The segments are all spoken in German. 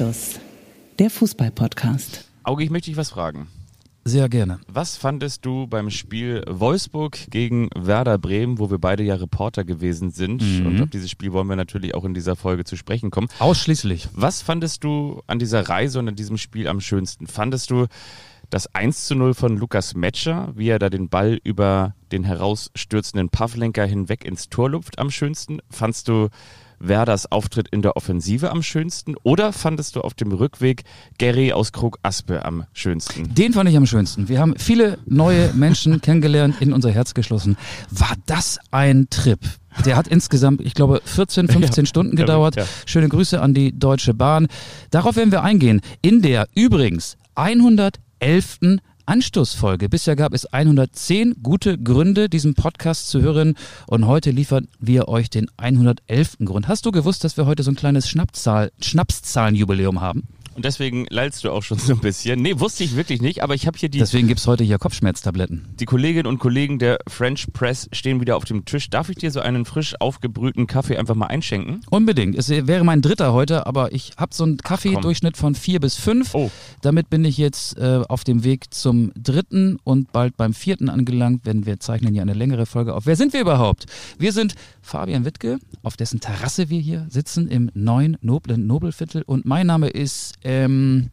Anstoß, der Fußball-Podcast. Auge, ich möchte dich was fragen. Sehr gerne. Was fandest du beim Spiel Wolfsburg gegen Werder Bremen, wo wir beide ja Reporter gewesen sind? Mhm. Und auf dieses Spiel wollen wir natürlich auch in dieser Folge zu sprechen kommen. Ausschließlich. Was fandest du an dieser Reise und an diesem Spiel am schönsten? Fandest du das 1 zu 0 von Lukas Metscher, wie er da den Ball über den herausstürzenden Pavlenka hinweg ins Tor lupft, am schönsten? Fandst du Werders Auftritt in der Offensive am schönsten? Oder fandest du auf dem Rückweg Gary aus Krug Aspe am schönsten? Den fand ich am schönsten. Wir haben viele neue Menschen kennengelernt, in unser Herz geschlossen. War das ein Trip? Der hat insgesamt, ich glaube, 14, 15 Ja, Stunden gedauert. ja. Schöne Grüße an die Deutsche Bahn. Darauf werden wir eingehen. In der übrigens 111. Anstoßfolge. Bisher gab es 110 gute Gründe, diesen Podcast zu hören. Und heute liefern wir euch den 111. Grund. Hast du gewusst, dass wir heute so ein kleines Schnapszahl, Schnapszahlenjubiläum haben? Und deswegen lallst du auch schon so ein bisschen. Nee, wusste ich wirklich nicht, aber ich habe hier die, Deswegen gibt's heute hier Kopfschmerztabletten. die Kolleginnen und Kollegen der French Press stehen wieder auf dem Tisch. Darf ich dir so einen frisch aufgebrühten Kaffee einfach mal einschenken? Unbedingt. Es wäre mein dritter heute, aber ich habe so einen Kaffeedurchschnitt von vier bis fünf. Oh. Damit bin ich jetzt äh, auf dem Weg zum dritten und bald beim vierten angelangt, wenn wir zeichnen hier eine längere Folge auf. Wer sind wir überhaupt? Wir sind Fabian Wittke, auf dessen Terrasse wir hier sitzen im neuen noblen Nobelviertel und mein Name ist, ähm,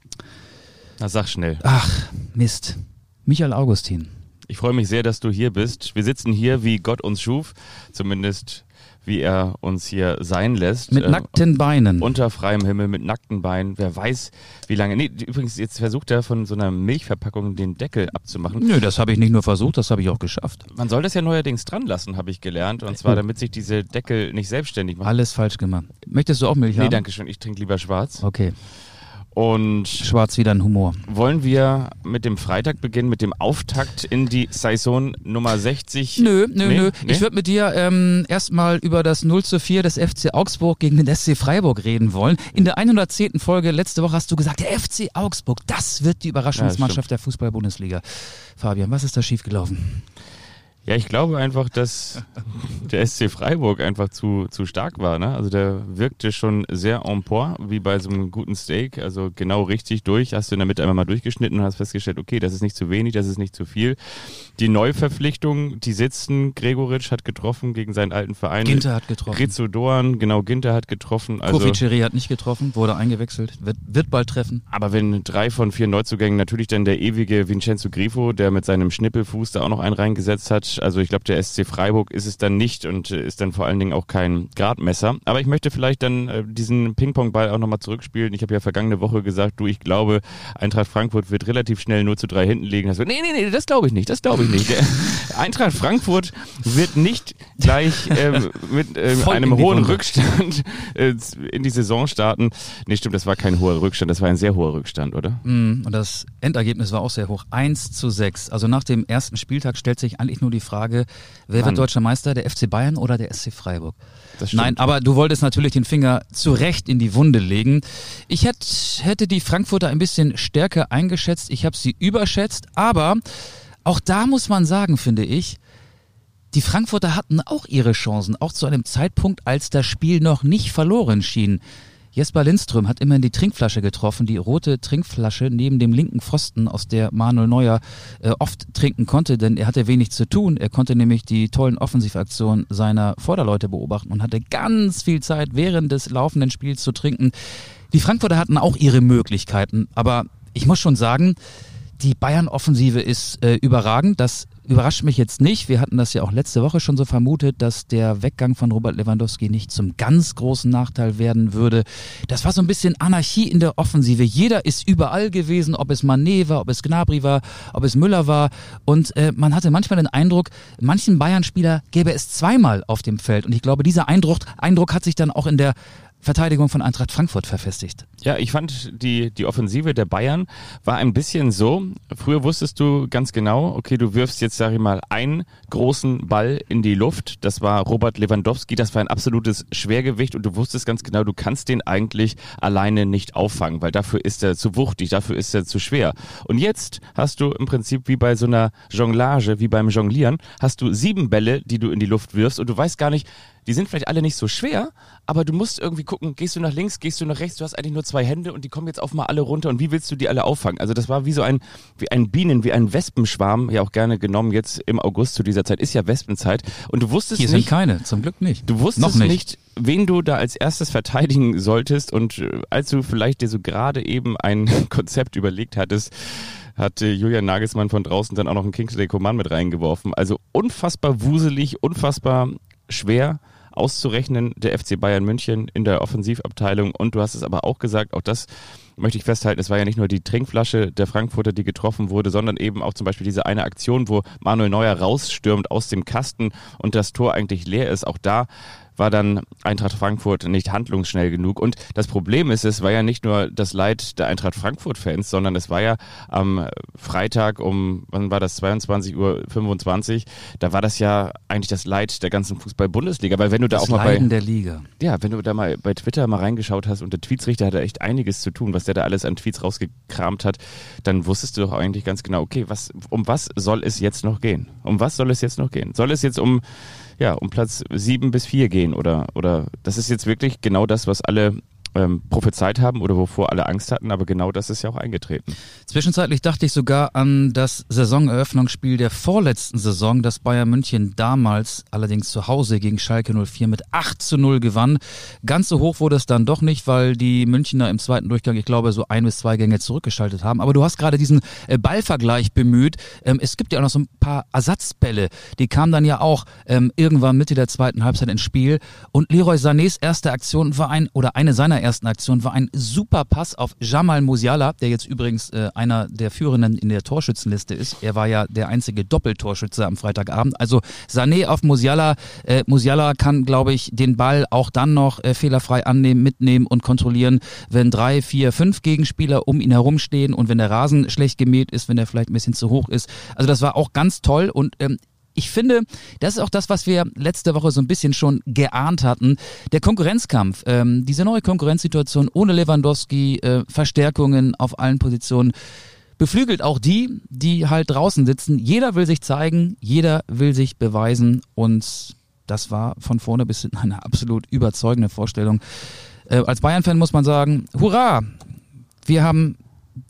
Na, sag schnell. ach Mist, Michael Augustin. Ich freue mich sehr, dass du hier bist. Wir sitzen hier, wie Gott uns schuf, zumindest wie er uns hier sein lässt. Mit Äh, nackten Beinen. Unter freiem Himmel, mit nackten Beinen. Wer weiß, wie lange. Nee, übrigens, jetzt versucht er von so einer Milchverpackung den Deckel abzumachen. Nö, das habe ich nicht nur versucht, das habe ich auch geschafft. Man soll das ja neuerdings dran lassen, habe ich gelernt. Und zwar, damit sich diese Deckel nicht selbstständig machen. Alles falsch gemacht. Möchtest du auch Milch Nee, haben? danke schön. Ich trinke lieber schwarz. Okay, Und schwarz wieder ein Humor. wollen wir mit dem Freitag beginnen, mit dem Auftakt in die Saison Nummer 60? Nö, nö, Nee? nö. Nee? Ich würde mit dir ähm, erstmal über das 0 zu 4 des FC Augsburg gegen den SC Freiburg reden wollen. In der 110. Folge letzte Woche hast du gesagt, der FC Augsburg, das wird die Überraschungsmannschaft der Fußball-Bundesliga. Fabian, was ist da schiefgelaufen? Ja, ich glaube einfach, dass der SC Freiburg einfach zu, zu stark war. Ne? Also der wirkte schon sehr en point, wie bei so einem guten Steak. Also genau richtig durch. Hast du in der Mitte einmal mal durchgeschnitten und hast festgestellt, okay, das ist nicht zu wenig, das ist nicht zu viel. Die Neuverpflichtung, die sitzen, Gregoritsch hat getroffen gegen seinen alten Verein. Ginter hat getroffen. Rizzo Doan, genau, Ginter hat getroffen. Also, Kofi Chiri hat nicht getroffen, wurde eingewechselt, wird, wird bald treffen. aber wenn drei von vier Neuzugängen natürlich dann der ewige Vincenzo Grifo, der mit seinem Schnippelfuß da auch noch einen reingesetzt hat. Also ich glaube, der SC Freiburg ist es dann nicht und äh, ist dann vor allen Dingen auch kein Gradmesser. Aber ich möchte vielleicht dann äh, diesen Ping-Pong-Ball auch nochmal zurückspielen. Ich habe ja vergangene Woche gesagt, du, ich glaube, Eintracht Frankfurt wird relativ schnell 0 zu 3 hinten liegen. Hast du, nee, nee, nee, das glaube ich nicht, das glaube ich nicht. Der Eintracht Frankfurt wird nicht gleich ähm, mit ähm, einem hohen Wunde. Rückstand äh, in die Saison starten. Nee, stimmt, das war kein hoher Rückstand, das war ein sehr hoher Rückstand, oder? Mm, Und das Endergebnis war auch sehr hoch. 1 zu 6. Also nach dem ersten Spieltag stellt sich eigentlich nur die Frage, wer Mann. wird deutscher Meister, der FC Bayern oder der SC Freiburg? Nein, aber du wolltest natürlich den Finger zu Recht in die Wunde legen. Ich hätt, hätte die Frankfurter ein bisschen stärker eingeschätzt. Ich habe sie überschätzt. Aber auch da muss man sagen, finde ich, die Frankfurter hatten auch ihre Chancen, auch zu einem Zeitpunkt, als das Spiel noch nicht verloren schien. Jesper Lindström hat immerhin die Trinkflasche getroffen, die rote Trinkflasche neben dem linken Pfosten, aus der Manuel Neuer äh, oft trinken konnte, denn er hatte wenig zu tun. Er konnte nämlich die tollen Offensivaktionen seiner Vorderleute beobachten und hatte ganz viel Zeit während des laufenden Spiels zu trinken. Die Frankfurter hatten auch ihre Möglichkeiten, aber ich muss schon sagen, die Bayern-Offensive ist äh, überragend. Das überrascht mich jetzt nicht. Wir hatten das ja auch letzte Woche schon so vermutet, dass der Weggang von Robert Lewandowski nicht zum ganz großen Nachteil werden würde. Das war so ein bisschen Anarchie in der Offensive. Jeder ist überall gewesen, ob es Manet war, ob es Gnabry war, ob es Müller war. Und äh, man hatte manchmal den Eindruck, manchen Bayern-Spieler gäbe es zweimal auf dem Feld. Und ich glaube, dieser Eindruck, Eindruck hat sich dann auch in der Verteidigung von Eintracht Frankfurt verfestigt. Ja, ich fand die, die Offensive der Bayern war ein bisschen so. Früher wusstest du ganz genau, okay, du wirfst jetzt, sag ich mal, einen großen Ball in die Luft. Das war Robert Lewandowski. Das war ein absolutes Schwergewicht und du wusstest ganz genau, du kannst den eigentlich alleine nicht auffangen, weil dafür ist er zu wuchtig, dafür ist er zu schwer. Und jetzt hast du im Prinzip wie bei so einer Jonglage, wie beim Jonglieren, hast du sieben Bälle, die du in die Luft wirfst und du weißt gar nicht, die sind vielleicht alle nicht so schwer, aber du musst irgendwie gucken, gehst du nach links, gehst du nach rechts, du hast eigentlich nur zwei Hände und die kommen jetzt auf mal alle runter und wie willst du die alle auffangen? Also das war wie so ein, wie ein Bienen, wie ein Wespenschwarm, ja auch gerne genommen jetzt im August zu dieser Zeit, ist ja Wespenzeit und du wusstest Hier nicht. sind keine, zum Glück nicht. Du wusstest Noch nicht. nicht. wen du da als erstes verteidigen solltest und äh, als du vielleicht dir so gerade eben ein Konzept überlegt hattest, hat Julian Nagelsmann von draußen dann auch noch einen Kingsley Coman mit reingeworfen. Also unfassbar wuselig, unfassbar schwer auszurechnen, der FC Bayern München in der Offensivabteilung. Und du hast es aber auch gesagt, auch das möchte ich festhalten, es war ja nicht nur die Trinkflasche der Frankfurter, die getroffen wurde, sondern eben auch zum Beispiel diese eine Aktion, wo Manuel Neuer rausstürmt aus dem Kasten und das Tor eigentlich leer ist. Auch da war dann Eintracht Frankfurt nicht handlungsschnell genug. Und das Problem ist, es war ja nicht nur das Leid der Eintracht Frankfurt-Fans, sondern es war ja am Freitag um, wann war das, 22.25 Uhr, da war das ja eigentlich das Leid der ganzen Fußball-Bundesliga. Weil wenn du da Das auch mal Leiden bei, der Liga. ja, wenn du da mal bei Twitter mal reingeschaut hast und der Tweetsrichter hatte echt einiges zu tun, was der da alles an Tweets rausgekramt hat, dann wusstest du doch eigentlich ganz genau, okay, was, um was soll es jetzt noch gehen? Um was soll es jetzt noch gehen? Soll es jetzt um, ja, um Platz sieben bis vier gehen oder, oder das ist jetzt wirklich genau das, was alle ähm, prophezeit haben oder wovor alle Angst hatten, aber genau das ist ja auch eingetreten. Zwischenzeitlich dachte ich sogar an das Saisoneröffnungsspiel der vorletzten Saison, das Bayern München damals allerdings zu Hause gegen Schalke 04 mit 8 zu 0 gewann. Ganz so hoch wurde es dann doch nicht, weil die Münchner im zweiten Durchgang, ich glaube, so ein bis zwei Gänge zurückgeschaltet haben. Aber du hast gerade diesen äh, Ballvergleich bemüht. Ähm, es gibt ja auch noch so ein paar Ersatzbälle. Die kamen dann ja auch ähm, irgendwann Mitte der zweiten Halbzeit ins Spiel. Und Leroy Sanés erste Aktion war ein, oder eine seiner ersten Aktionen war ein super Pass auf Jamal Musiala, der jetzt übrigens äh, einer der Führenden in der Torschützenliste ist. Er war ja der einzige Doppeltorschütze am Freitagabend. Also Sané auf Musiala. Äh, Musiala kann, glaube ich, den Ball auch dann noch äh, fehlerfrei annehmen, mitnehmen und kontrollieren, wenn drei, vier, fünf Gegenspieler um ihn herumstehen und wenn der Rasen schlecht gemäht ist, wenn er vielleicht ein bisschen zu hoch ist. Also das war auch ganz toll und ähm, ich finde, das ist auch das, was wir letzte Woche so ein bisschen schon geahnt hatten. Der Konkurrenzkampf, ähm, diese neue Konkurrenzsituation ohne Lewandowski, äh, Verstärkungen auf allen Positionen, beflügelt auch die, die halt draußen sitzen. Jeder will sich zeigen, jeder will sich beweisen und das war von vorne bis hinten eine absolut überzeugende Vorstellung. Äh, als Bayern-Fan muss man sagen, hurra! Wir haben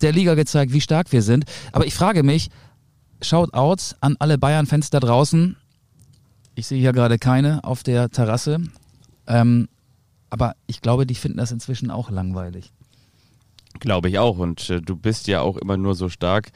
der Liga gezeigt, wie stark wir sind. Aber ich frage mich, Shoutouts an alle Bayern-Fans da draußen. Ich sehe hier gerade keine auf der Terrasse. Ähm, aber ich glaube, die finden das inzwischen auch langweilig. Glaube ich auch. Und äh, du bist ja auch immer nur so stark,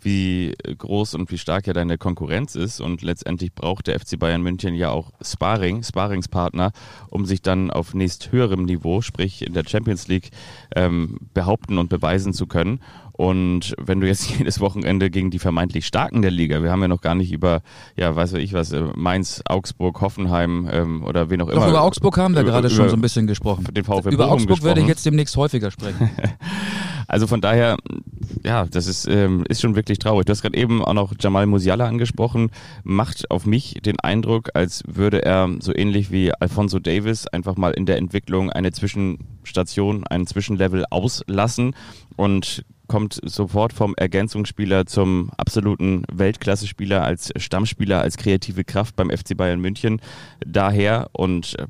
wie groß und wie stark ja deine Konkurrenz ist. Und letztendlich braucht der FC Bayern München ja auch Sparring, Sparringspartner, um sich dann auf nächst höherem Niveau, sprich in der Champions League, ähm, behaupten und beweisen zu können. Und wenn du jetzt jedes Wochenende gegen die vermeintlich Starken der Liga, wir haben ja noch gar nicht über, ja, weiß ich was, äh, Mainz, Augsburg, Hoffenheim ähm, oder wen auch immer. Doch über Augsburg haben wir über- gerade über- schon so ein bisschen gesprochen. den VfL Über Bochum Augsburg werde ich jetzt demnächst häufiger sprechen. Also von daher, ja, das ist, ähm, ist schon wirklich traurig. Du hast gerade eben auch noch Jamal Musiala angesprochen. Macht auf mich den Eindruck, als würde er so ähnlich wie Alfonso Davis einfach mal in der Entwicklung eine Zwischenstation, einen Zwischenlevel auslassen und kommt sofort vom Ergänzungsspieler zum absoluten Weltklasse-Spieler als Stammspieler, als kreative Kraft beim FC Bayern München daher. Und äh,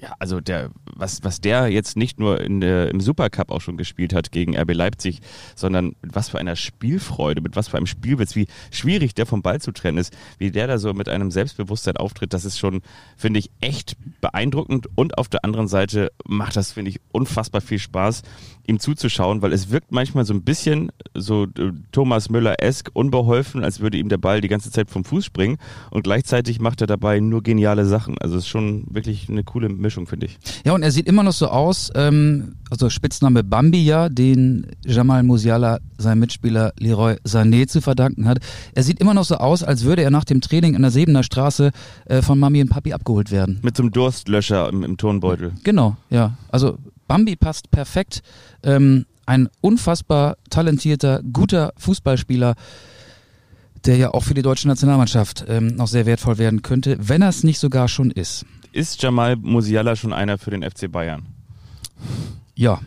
ja, also der, was, was der jetzt nicht nur in der, im Supercup auch schon gespielt hat gegen RB Leipzig, sondern mit was für einer Spielfreude, mit was für einem Spielwitz, wie schwierig der vom Ball zu trennen ist, wie der da so mit einem Selbstbewusstsein auftritt, das ist schon, finde ich, echt beeindruckend. Und auf der anderen Seite macht das, finde ich, unfassbar viel Spaß, ihm zuzuschauen, weil es wirkt manchmal so ein bisschen so äh, Thomas Müller-esk unbeholfen, als würde ihm der Ball die ganze Zeit vom Fuß springen und gleichzeitig macht er dabei nur geniale Sachen. Also es ist schon wirklich eine coole Mischung, finde ich. Ja, und er sieht immer noch so aus, ähm, also Spitzname Bambi ja, den Jamal Musiala seinem Mitspieler Leroy Sané zu verdanken hat. Er sieht immer noch so aus, als würde er nach dem Training in der Sebener Straße äh, von Mami und Papi abgeholt werden. Mit so einem Durstlöscher im, im Turnbeutel. Genau, ja. Also Bambi passt perfekt. Ähm, ein unfassbar talentierter, guter Fußballspieler, der ja auch für die deutsche Nationalmannschaft ähm, noch sehr wertvoll werden könnte, wenn er es nicht sogar schon ist. Ist Jamal Musiala schon einer für den FC Bayern? Ja,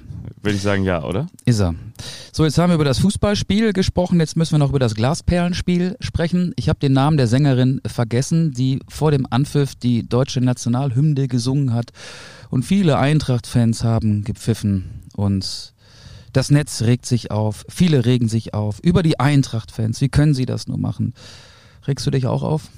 würde ich sagen, ja, oder? Ist er. So, jetzt haben wir über das Fußballspiel gesprochen, jetzt müssen wir noch über das Glasperlenspiel sprechen. Ich habe den Namen der Sängerin vergessen, die vor dem Anpfiff die deutsche Nationalhymne gesungen hat. Und viele Eintracht-Fans haben gepfiffen und das Netz regt sich auf, viele regen sich auf über die Eintracht-Fans. Wie können sie das nur machen? Regst du dich auch auf?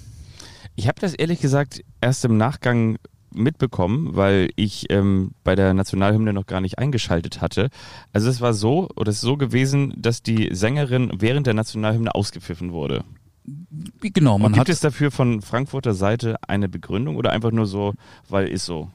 Ich habe das ehrlich gesagt erst im Nachgang mitbekommen, weil ich ähm, bei der Nationalhymne noch gar nicht eingeschaltet hatte. Also es war so, oder es ist so gewesen, dass die Sängerin während der Nationalhymne ausgepfiffen wurde. Genau, man Und gibt hat es dafür von Frankfurter Seite eine Begründung oder einfach nur so, weil ist so?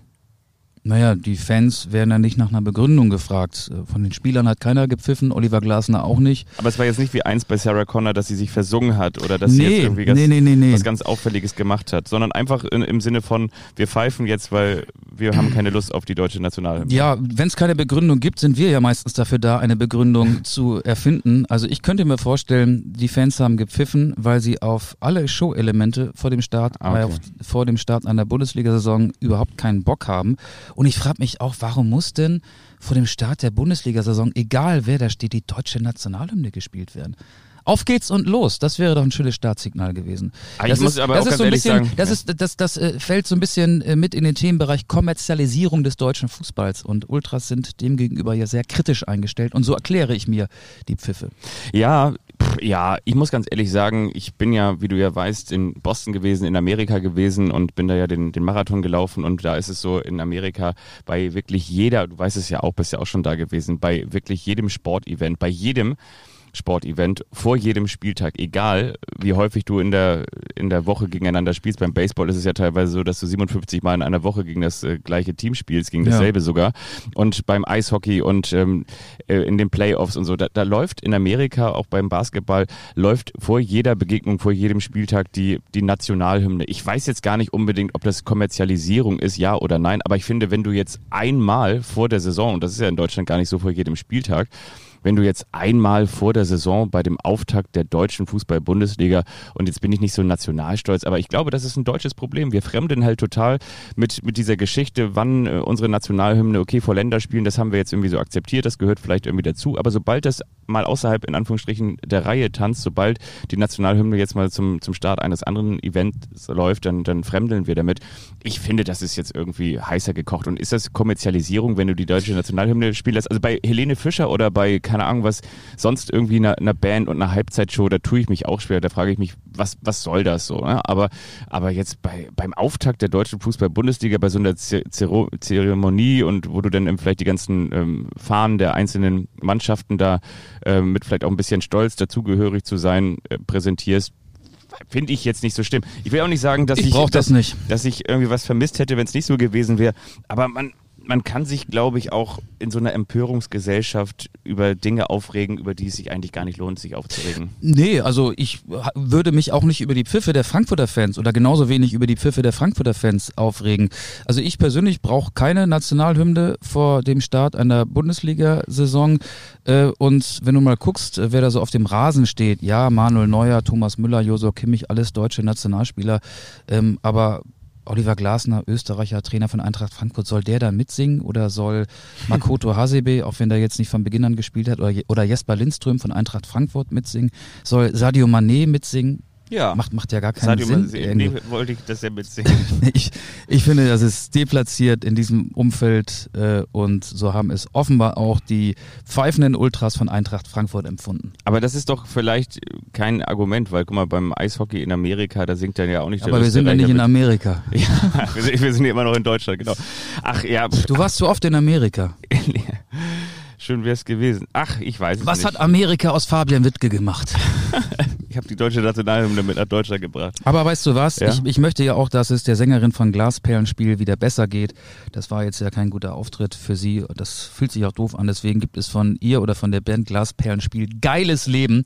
Naja, die Fans werden ja nicht nach einer Begründung gefragt. Von den Spielern hat keiner gepfiffen, Oliver Glasner auch nicht. Aber es war jetzt nicht wie eins bei Sarah Connor, dass sie sich versungen hat oder dass sie Nee, jetzt irgendwie ganz, nee, nee, nee. was ganz Auffälliges gemacht hat, sondern einfach in, im Sinne von, wir pfeifen jetzt, weil wir haben keine Lust auf die deutsche Nationalhymne. Ja, wenn es keine Begründung gibt, sind wir ja meistens dafür da, eine Begründung zu erfinden. Also ich könnte mir vorstellen, die Fans haben gepfiffen, weil sie auf alle Show-Elemente vor dem Start, Ah, okay. auf, vor dem Start einer Bundesliga-Saison überhaupt keinen Bock haben. Und ich frage mich auch, warum muss denn vor dem Start der Bundesliga-Saison, egal wer da steht, die deutsche Nationalhymne gespielt werden? Auf geht's und los. Das wäre doch ein schönes Startsignal gewesen. Ah, ich das muss ist, aber das auch ist so ein bisschen, sagen, das ja. ist, das, das äh, fällt so ein bisschen äh, mit in den Themenbereich Kommerzialisierung des deutschen Fußballs und Ultras sind demgegenüber ja sehr kritisch eingestellt und so erkläre ich mir die Pfiffe. Ja, pff, ja, ich muss ganz ehrlich sagen, ich bin ja, wie du ja weißt, in Boston gewesen, in Amerika gewesen und bin da ja den, den Marathon gelaufen und da ist es so in Amerika bei wirklich jeder, du weißt es ja auch, bist ja auch schon da gewesen, bei wirklich jedem Sportevent, bei jedem Sportevent vor jedem Spieltag, egal wie häufig du in der, in der Woche gegeneinander spielst. Beim Baseball ist es ja teilweise so, dass du 57 Mal in einer Woche gegen das äh, gleiche Team spielst, gegen Ja. dasselbe sogar. Und beim Eishockey und ähm, äh, in den Playoffs und so, da, da läuft in Amerika, auch beim Basketball, läuft vor jeder Begegnung, vor jedem Spieltag die, die Nationalhymne. Ich weiß jetzt gar nicht unbedingt, ob das Kommerzialisierung ist, ja oder nein, aber ich finde, wenn du jetzt einmal vor der Saison, und das ist ja in Deutschland gar nicht so vor jedem Spieltag, wenn du jetzt einmal vor der Saison bei dem Auftakt der deutschen Fußball-Bundesliga und jetzt bin ich nicht so nationalstolz, aber ich glaube, das ist ein deutsches Problem. Wir fremden halt total mit, mit dieser Geschichte, wann äh, unsere Nationalhymne, okay, vor Länderspielen, das haben wir jetzt irgendwie so akzeptiert, das gehört vielleicht irgendwie dazu, aber sobald das mal außerhalb, in Anführungsstrichen, der Reihe tanzt, sobald die Nationalhymne jetzt mal zum, zum Start eines anderen Events läuft, dann, dann fremdeln wir damit. Ich finde, das ist jetzt irgendwie heißer gekocht. Und ist das Kommerzialisierung, wenn du die deutsche Nationalhymne spielst? Also bei Helene Fischer oder bei, keine Ahnung, was sonst irgendwie einer, einer Band und einer Halbzeitshow, da tue ich mich auch schwer. Da frage ich mich, was, was soll das so? Ne? Aber, aber jetzt bei, beim Auftakt der deutschen Fußball-Bundesliga, bei so einer Zeremonie und wo du dann vielleicht die ganzen ähm, Fahnen der einzelnen Mannschaften da ähm, mit vielleicht auch ein bisschen Stolz dazugehörig zu sein, äh, präsentierst, finde ich jetzt nicht so schlimm. Ich will auch nicht sagen, dass Ich ich, das dass, nicht. dass ich irgendwie was vermisst hätte, wenn es nicht so gewesen wäre. Aber man, man kann sich, glaube ich, auch in so einer Empörungsgesellschaft über Dinge aufregen, über die es sich eigentlich gar nicht lohnt, sich aufzuregen. Nee, also ich würde mich auch nicht über die Pfiffe der Frankfurter Fans oder genauso wenig über die Pfiffe der Frankfurter Fans aufregen. Also ich persönlich brauche keine Nationalhymne vor dem Start einer Bundesliga-Saison. Äh, und wenn du mal guckst, äh, wer da so auf dem Rasen steht, ja, Manuel Neuer, Thomas Müller, Josua Kimmich, alles deutsche Nationalspieler, ähm, aber Oliver Glasner, Österreicher Trainer von Eintracht Frankfurt, soll der da mitsingen oder soll Makoto Hasebe, auch wenn der jetzt nicht von Beginn an gespielt hat, oder, oder Jesper Lindström von Eintracht Frankfurt mitsingen? Soll Sadio Mané mitsingen? Ja. Macht, macht ja gar keinen Sadio Sinn. Irgendwie. nee, wollte ich, dass er mitsingen. Ich, ich finde, das ist deplatziert in diesem Umfeld äh, und so haben es offenbar auch die pfeifenden Ultras von Eintracht Frankfurt empfunden. Aber das ist doch vielleicht kein Argument, weil guck mal, beim Eishockey in Amerika, da singt dann ja auch nicht der Aber wir sind ja nicht in Amerika. Ja, wir sind, ja immer noch in Deutschland, genau. Ach ja, Du warst zu oft in Amerika. schön wäre es gewesen. Ach, ich weiß es Was nicht. hat Amerika aus Fabian Wittke gemacht? Ich habe die deutsche Nationalhymne mit nach Deutschland gebracht. Aber weißt du was? Ja? Ich, ich möchte ja auch, dass es der Sängerin von Glasperlenspiel wieder besser geht. Das war jetzt ja kein guter Auftritt für sie. Das fühlt sich auch doof an. Deswegen gibt es von ihr oder von der Band Glasperlenspiel Geiles Leben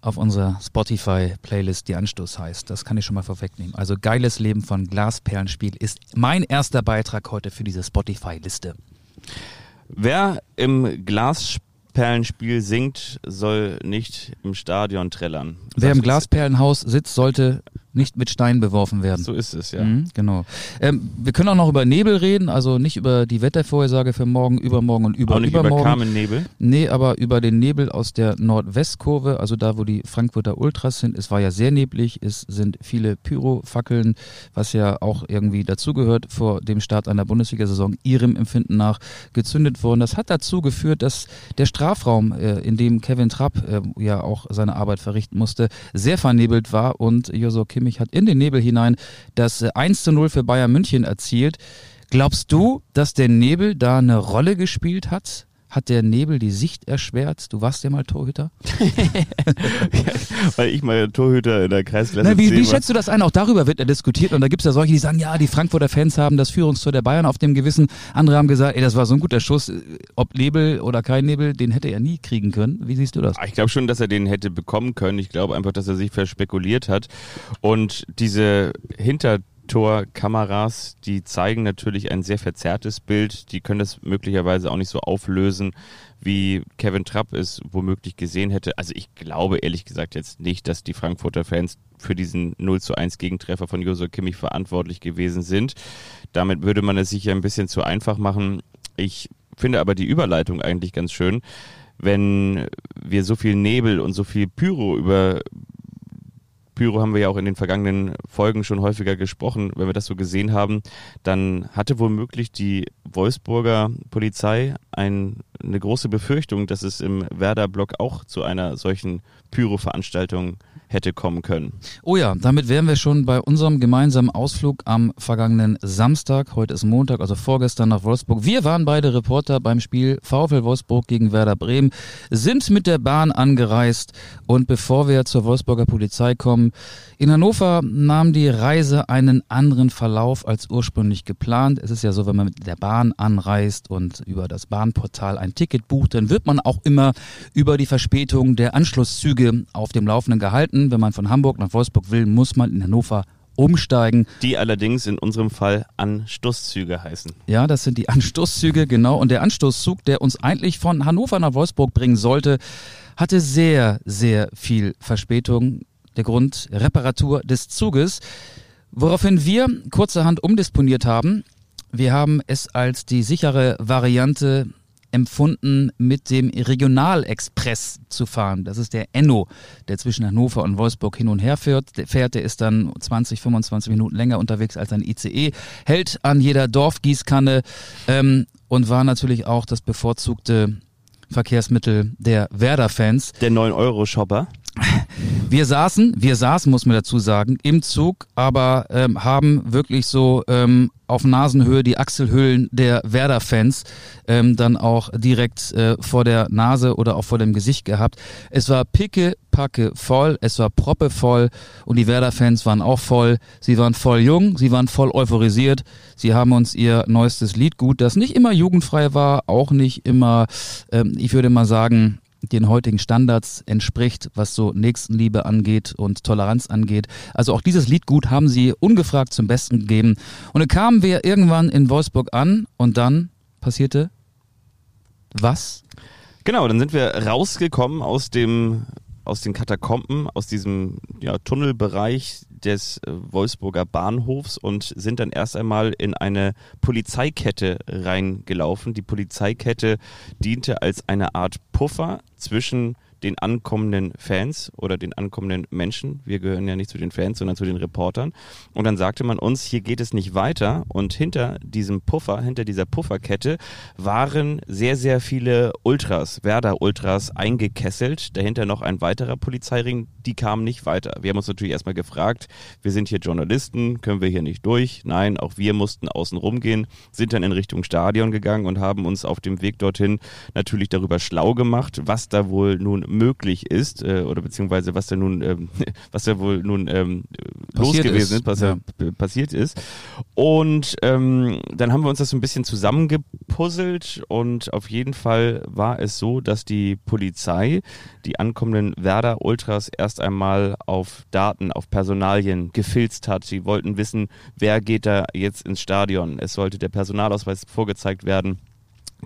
auf unserer Spotify-Playlist, die Anstoß heißt. Das kann ich schon mal vorwegnehmen. Also Geiles Leben von Glasperlenspiel ist mein erster Beitrag heute für diese Spotify-Liste. Wer im Glasperlenspiel singt, soll nicht im Stadion trällern. Wer im Glasperlenhaus sitzt, sollte nicht mit Steinen beworfen werden. So ist es, ja. Mhm, genau. Ähm, wir können auch noch über Nebel reden, also nicht über die Wettervorhersage für morgen, übermorgen und über, Auch nicht übermorgen. über Carmen Nebel. Nee, aber über den Nebel aus der Nordwestkurve, also da, wo die Frankfurter Ultras sind. Es war ja sehr neblig, es sind viele Pyrofackeln, was ja auch irgendwie dazugehört vor dem Start einer Bundesliga-Saison, ihrem Empfinden nach gezündet worden. Das hat dazu geführt, dass der Strafraum, äh, in dem Kevin Trapp äh, ja auch seine Arbeit verrichten musste, sehr vernebelt war und Joso Kimmich hat in den Nebel hinein das äh, 1 zu 0 für Bayern München erzielt. Glaubst du, dass der Nebel da eine Rolle gespielt hat? Hat der Nebel die Sicht erschwert? Du warst ja mal Torhüter. Weil ich mal Torhüter in der Kreisklasse Na, wie, 10 wie schätzt du das ein? Auch darüber wird ja diskutiert und da gibt es ja solche, die sagen, ja, die Frankfurter Fans haben das Führungstor der Bayern auf dem Gewissen. Andere haben gesagt, ey, das war so ein guter Schuss. Ob Nebel oder kein Nebel, den hätte er nie kriegen können. Wie siehst du das? Ich glaube schon, dass er den hätte bekommen können. Ich glaube einfach, dass er sich verspekuliert hat. Und diese Hintertorkameras, die zeigen natürlich ein sehr verzerrtes Bild. Die können das möglicherweise auch nicht so auflösen, wie Kevin Trapp es womöglich gesehen hätte. Also ich glaube ehrlich gesagt jetzt nicht, dass die Frankfurter Fans für diesen 0 zu 1 Gegentreffer von Josua Kimmich verantwortlich gewesen sind. Damit würde man es sich ja ein bisschen zu einfach machen. Ich finde aber die Überleitung eigentlich ganz schön wenn wir so viel Nebel und so viel Pyro über Pyro haben wir ja auch in den vergangenen Folgen schon häufiger gesprochen. Wenn wir das so gesehen haben, dann hatte womöglich die Wolfsburger Polizei ein, eine große Befürchtung, dass es im Werder-Block auch zu einer solchen Pyro-Veranstaltung hätte kommen können. Oh ja, damit wären wir schon bei unserem gemeinsamen Ausflug am vergangenen Samstag. Heute ist Montag, also vorgestern nach Wolfsburg. Wir waren beide Reporter beim Spiel VfL Wolfsburg gegen Werder Bremen, sind mit der Bahn angereist und bevor wir zur Wolfsburger Polizei kommen, in Hannover nahm die Reise einen anderen Verlauf als ursprünglich geplant. Es ist ja so, wenn man mit der Bahn anreist und über das Bahnportal ein Ticket bucht, dann wird man auch immer über die Verspätung der Anschlusszüge auf dem Laufenden gehalten. Wenn man von Hamburg nach Wolfsburg will, muss man in Hannover umsteigen. Die allerdings in unserem Fall Anstoßzüge heißen. Ja, das sind die Anstoßzüge, genau. Und der Anstoßzug, der uns eigentlich von Hannover nach Wolfsburg bringen sollte, hatte sehr, sehr viel Verspätung. Der Grund Reparatur des Zuges, woraufhin wir kurzerhand umdisponiert haben. Wir haben es als die sichere Variante empfunden, mit dem Regionalexpress zu fahren. Das ist der Enno, der zwischen Hannover und Wolfsburg hin und her fährt. Der fährt, der ist dann 20, 25 Minuten länger unterwegs als ein ICE, hält an jeder Dorfgießkanne ähm, und war natürlich auch das bevorzugte Verkehrsmittel der Werder-Fans. Der 9-Euro-Shopper. Wir saßen, wir saßen, muss man dazu sagen, im Zug, aber ähm, haben wirklich so ähm, auf Nasenhöhe die Achselhöhlen der Werder-Fans ähm, dann auch direkt äh, vor der Nase oder auch vor dem Gesicht gehabt. Es war picke, packe voll, es war proppe voll und die Werder-Fans waren auch voll. Sie waren voll jung, sie waren voll euphorisiert. Sie haben uns ihr neuestes Liedgut, das nicht immer jugendfrei war, auch nicht immer, ähm, ich würde mal sagen, den heutigen Standards entspricht, was so Nächstenliebe angeht und Toleranz angeht. Also auch dieses Liedgut haben sie ungefragt zum Besten gegeben. Und dann kamen wir irgendwann in Wolfsburg an und dann passierte was? Genau, dann sind wir rausgekommen aus dem aus den Katakomben, aus diesem ja, Tunnelbereich des äh, Wolfsburger Bahnhofs und sind dann erst einmal in eine Polizeikette reingelaufen. Die Polizeikette diente als eine Art Puffer zwischen den ankommenden Fans oder den ankommenden Menschen. Wir gehören ja nicht zu den Fans, sondern zu den Reportern. Und dann sagte man uns, hier geht es nicht weiter. Und hinter diesem Puffer, hinter dieser Pufferkette waren sehr, sehr viele Ultras, Werder-Ultras eingekesselt. Dahinter noch ein weiterer Polizeiring. Die kamen nicht weiter. Wir haben uns natürlich erstmal gefragt, wir sind hier Journalisten, können wir hier nicht durch? Nein, auch wir mussten außen rumgehen, sind dann in Richtung Stadion gegangen und haben uns auf dem Weg dorthin natürlich darüber schlau gemacht, was da wohl nun möglich ist äh, oder beziehungsweise was da nun, ähm, was da wohl nun ähm, los gewesen ist, was ja. da passiert ist. Und ähm, dann haben wir uns das so ein bisschen zusammengepuzzelt und auf jeden Fall war es so, dass die Polizei die ankommenden Werder Ultras erst einmal auf Daten, auf Personalien gefilzt hat. Sie wollten wissen, wer geht da jetzt ins Stadion. Es sollte der Personalausweis vorgezeigt werden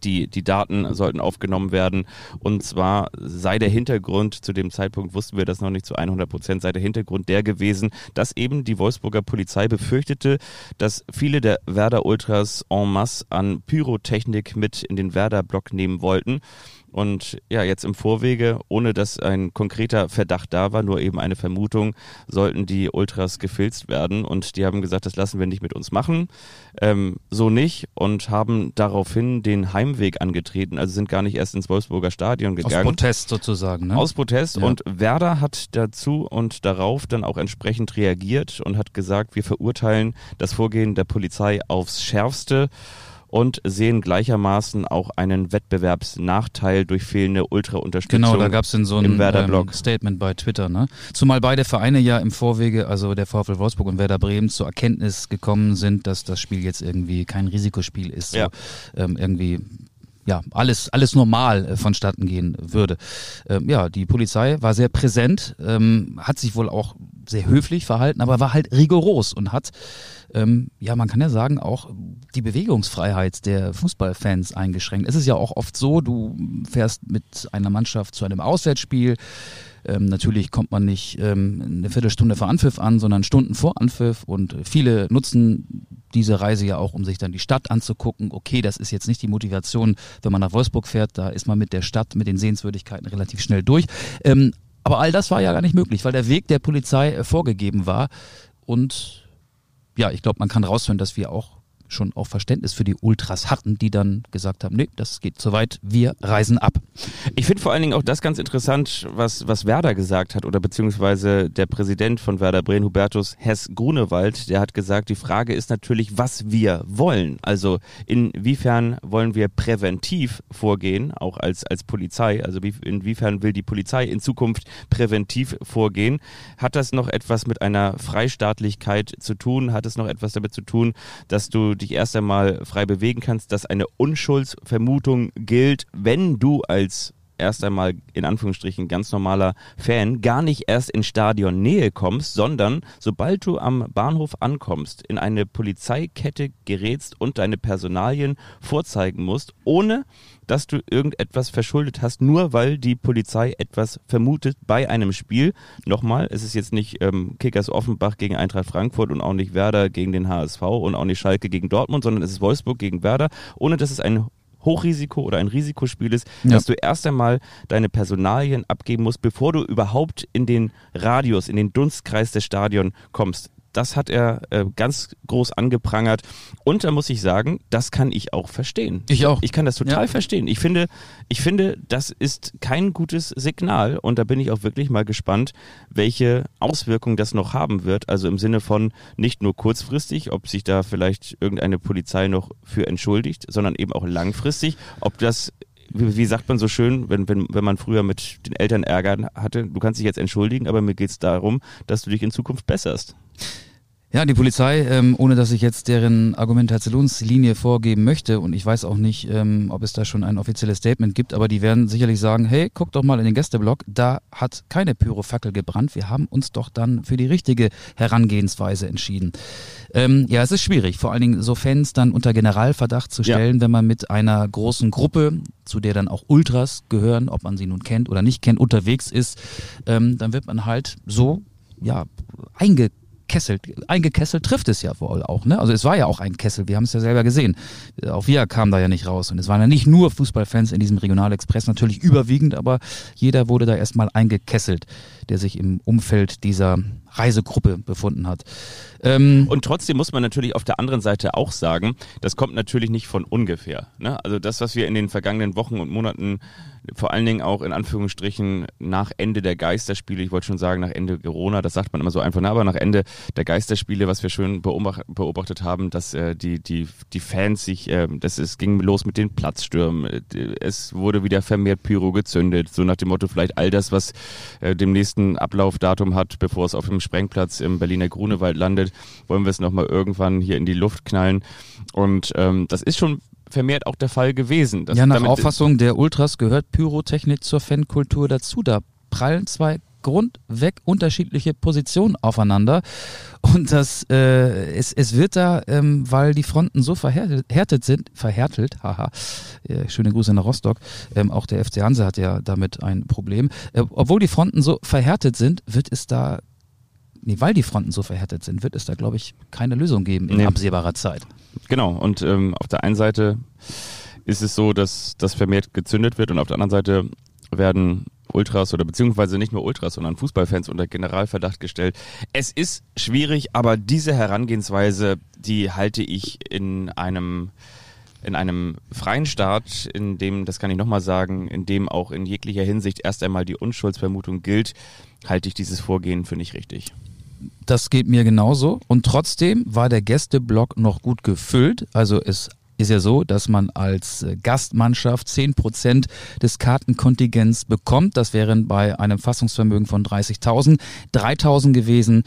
die, die Daten sollten aufgenommen werden. Und zwar sei der Hintergrund, zu dem Zeitpunkt wussten wir das noch nicht zu 100 Prozent, sei der Hintergrund der gewesen, dass eben die Wolfsburger Polizei befürchtete, dass viele der Werder Ultras en masse an Pyrotechnik mit in den Werder-Block nehmen wollten. Und ja, jetzt im Vorwege, ohne dass ein konkreter Verdacht da war, nur eben eine Vermutung, sollten die Ultras gefilzt werden. Und die haben gesagt, das lassen wir nicht mit uns machen. Ähm, so nicht und haben daraufhin den Heimweg angetreten. Also sind gar nicht erst ins Wolfsburger Stadion gegangen. Aus Protest sozusagen. Ne? Aus Protest. Ja. Und Werder hat dazu und darauf dann auch entsprechend reagiert und hat gesagt, wir verurteilen das Vorgehen der Polizei aufs Schärfste und sehen gleichermaßen auch einen Wettbewerbsnachteil durch fehlende Ultra-Unterstützung. Genau, da gab es so ein ähm, Statement bei Twitter. Ne? Zumal beide Vereine ja im Vorwege, also der VfL Wolfsburg und Werder Bremen, zur Erkenntnis gekommen sind, dass das Spiel jetzt irgendwie kein Risikospiel ist. So, ja. ähm, irgendwie ja, alles, alles normal äh, vonstatten gehen würde. Ähm, ja, die Polizei war sehr präsent, ähm, hat sich wohl auch sehr höflich verhalten, aber war halt rigoros und hat, ähm, ja, man kann ja sagen, auch die Bewegungsfreiheit der Fußballfans eingeschränkt. Es ist ja auch oft so, du fährst mit einer Mannschaft zu einem Auswärtsspiel, ähm, natürlich kommt man nicht ähm, eine Viertelstunde vor Anpfiff an, sondern Stunden vor Anpfiff und viele nutzen diese Reise ja auch, um sich dann die Stadt anzugucken. Okay, das ist jetzt nicht die Motivation, wenn man nach Wolfsburg fährt, da ist man mit der Stadt, mit den Sehenswürdigkeiten relativ schnell durch. Ähm, aber all das war ja gar nicht möglich, weil der Weg der Polizei äh, vorgegeben war. Und ja, ich glaube, man kann raushören, dass wir auch schon auch Verständnis für die Ultras hatten, die dann gesagt haben, nee, das geht zu weit, wir reisen ab. Ich finde vor allen Dingen auch das ganz interessant, was, was Werder gesagt hat oder beziehungsweise der Präsident von Werder Bremen, Hubertus Hess Grunewald, der hat gesagt, die Frage ist natürlich, was wir wollen. Also inwiefern wollen wir präventiv vorgehen, auch als, als Polizei, also wie, inwiefern will die Polizei in Zukunft präventiv vorgehen? Hat das noch etwas mit einer Freistaatlichkeit zu tun? Hat es noch etwas damit zu tun, dass du dich erst einmal frei bewegen kannst, dass eine Unschuldsvermutung gilt, wenn du als erst einmal in Anführungsstrichen ganz normaler Fan gar nicht erst in Stadionnähe kommst, sondern sobald du am Bahnhof ankommst, in eine Polizeikette gerätst und deine Personalien vorzeigen musst, ohne dass du irgendetwas verschuldet hast, nur weil die Polizei etwas vermutet bei einem Spiel. Nochmal, es ist jetzt nicht ähm, Kickers Offenbach gegen Eintracht Frankfurt und auch nicht Werder gegen den HSV und auch nicht Schalke gegen Dortmund, sondern es ist Wolfsburg gegen Werder, ohne dass es ein Hochrisiko oder ein Risikospiel ist, ja. dass du erst einmal deine Personalien abgeben musst, bevor du überhaupt in den Radius, in den Dunstkreis des Stadions kommst. Das hat er äh, ganz groß angeprangert. Und da muss ich sagen, das kann ich auch verstehen. Ich auch. Ich kann das total ja. verstehen. Ich finde, ich finde, das ist kein gutes Signal. Und da bin ich auch wirklich mal gespannt, welche Auswirkungen das noch haben wird. Also im Sinne von nicht nur kurzfristig, ob sich da vielleicht irgendeine Polizei noch für entschuldigt, sondern eben auch langfristig, ob das wie, sagt man so schön, wenn, wenn, wenn man früher mit den Eltern Ärger hatte, du kannst dich jetzt entschuldigen, aber mir geht es darum, dass du dich in Zukunft besserst. Ja, die Polizei, ähm, ohne dass ich jetzt deren Argumentationslinie vorgeben möchte und ich weiß auch nicht, ähm, ob es da schon ein offizielles Statement gibt, aber die werden sicherlich sagen, hey, guck doch mal in den Gästeblock, da hat keine Pyrofackel gebrannt, wir haben uns doch dann für die richtige Herangehensweise entschieden. Ähm, ja, es ist schwierig, vor allen Dingen so Fans dann unter Generalverdacht zu stellen, ja. wenn man mit einer großen Gruppe, zu der dann auch Ultras gehören, ob man sie nun kennt oder nicht kennt, unterwegs ist, ähm, dann wird man halt so ja, einge Kessel, eingekesselt trifft es ja wohl auch, ne? Also es war ja auch ein Kessel, wir haben es ja selber gesehen. Auch wir kamen da ja nicht raus. Und es waren ja nicht nur Fußballfans in diesem Regionalexpress, natürlich überwiegend, aber jeder wurde da erstmal eingekesselt, der sich im Umfeld dieser Reisegruppe befunden hat. Ähm und trotzdem muss man natürlich auf der anderen Seite auch sagen, das kommt natürlich nicht von ungefähr. Ne? Also das, was wir in den vergangenen Wochen und Monaten vor allen Dingen auch in Anführungsstrichen nach Ende der Geisterspiele, ich wollte schon sagen nach Ende Corona, das sagt man immer so einfach, aber nach Ende der Geisterspiele, was wir schön beobachtet haben, dass äh, die, die, die Fans sich, äh, das, es ging los mit den Platzstürmen, es wurde wieder vermehrt Pyro gezündet, so nach dem Motto vielleicht all das, was äh, dem nächsten Ablaufdatum hat, bevor es auf dem Sprengplatz im Berliner Grunewald landet, wollen wir es nochmal irgendwann hier in die Luft knallen und ähm, das ist schon vermehrt auch der Fall gewesen. ja, nach Auffassung der Ultras gehört Pyrotechnik zur Fankultur dazu. Da prallen zwei grundweg unterschiedliche Positionen aufeinander. Und das, äh, es, es wird da, ähm, weil die Fronten so verhärtet sind, verhärtelt, haha, äh, schöne Grüße nach Rostock, ähm, auch der FC Hanse hat ja damit ein Problem. Äh, obwohl die Fronten so verhärtet sind, wird es da nee, weil die Fronten so verhärtet sind, wird es da, glaube ich, keine Lösung geben in nee. absehbarer Zeit. Genau, und ähm, auf der einen Seite ist es so, dass das vermehrt gezündet wird und auf der anderen Seite werden Ultras oder beziehungsweise nicht nur Ultras, sondern Fußballfans unter Generalverdacht gestellt. Es ist schwierig, aber diese Herangehensweise, die halte ich in einem in einem freien Staat, in dem, das kann ich nochmal sagen, in dem auch in jeglicher Hinsicht erst einmal die Unschuldsvermutung gilt, halte ich dieses Vorgehen für nicht richtig. Das geht mir genauso. Und trotzdem war der Gästeblock noch gut gefüllt. Also es ist ja so, dass man als äh, Gastmannschaft zehn Prozent des Kartenkontingents bekommt. Das wären bei einem Fassungsvermögen von 30.000 3.000 gewesen.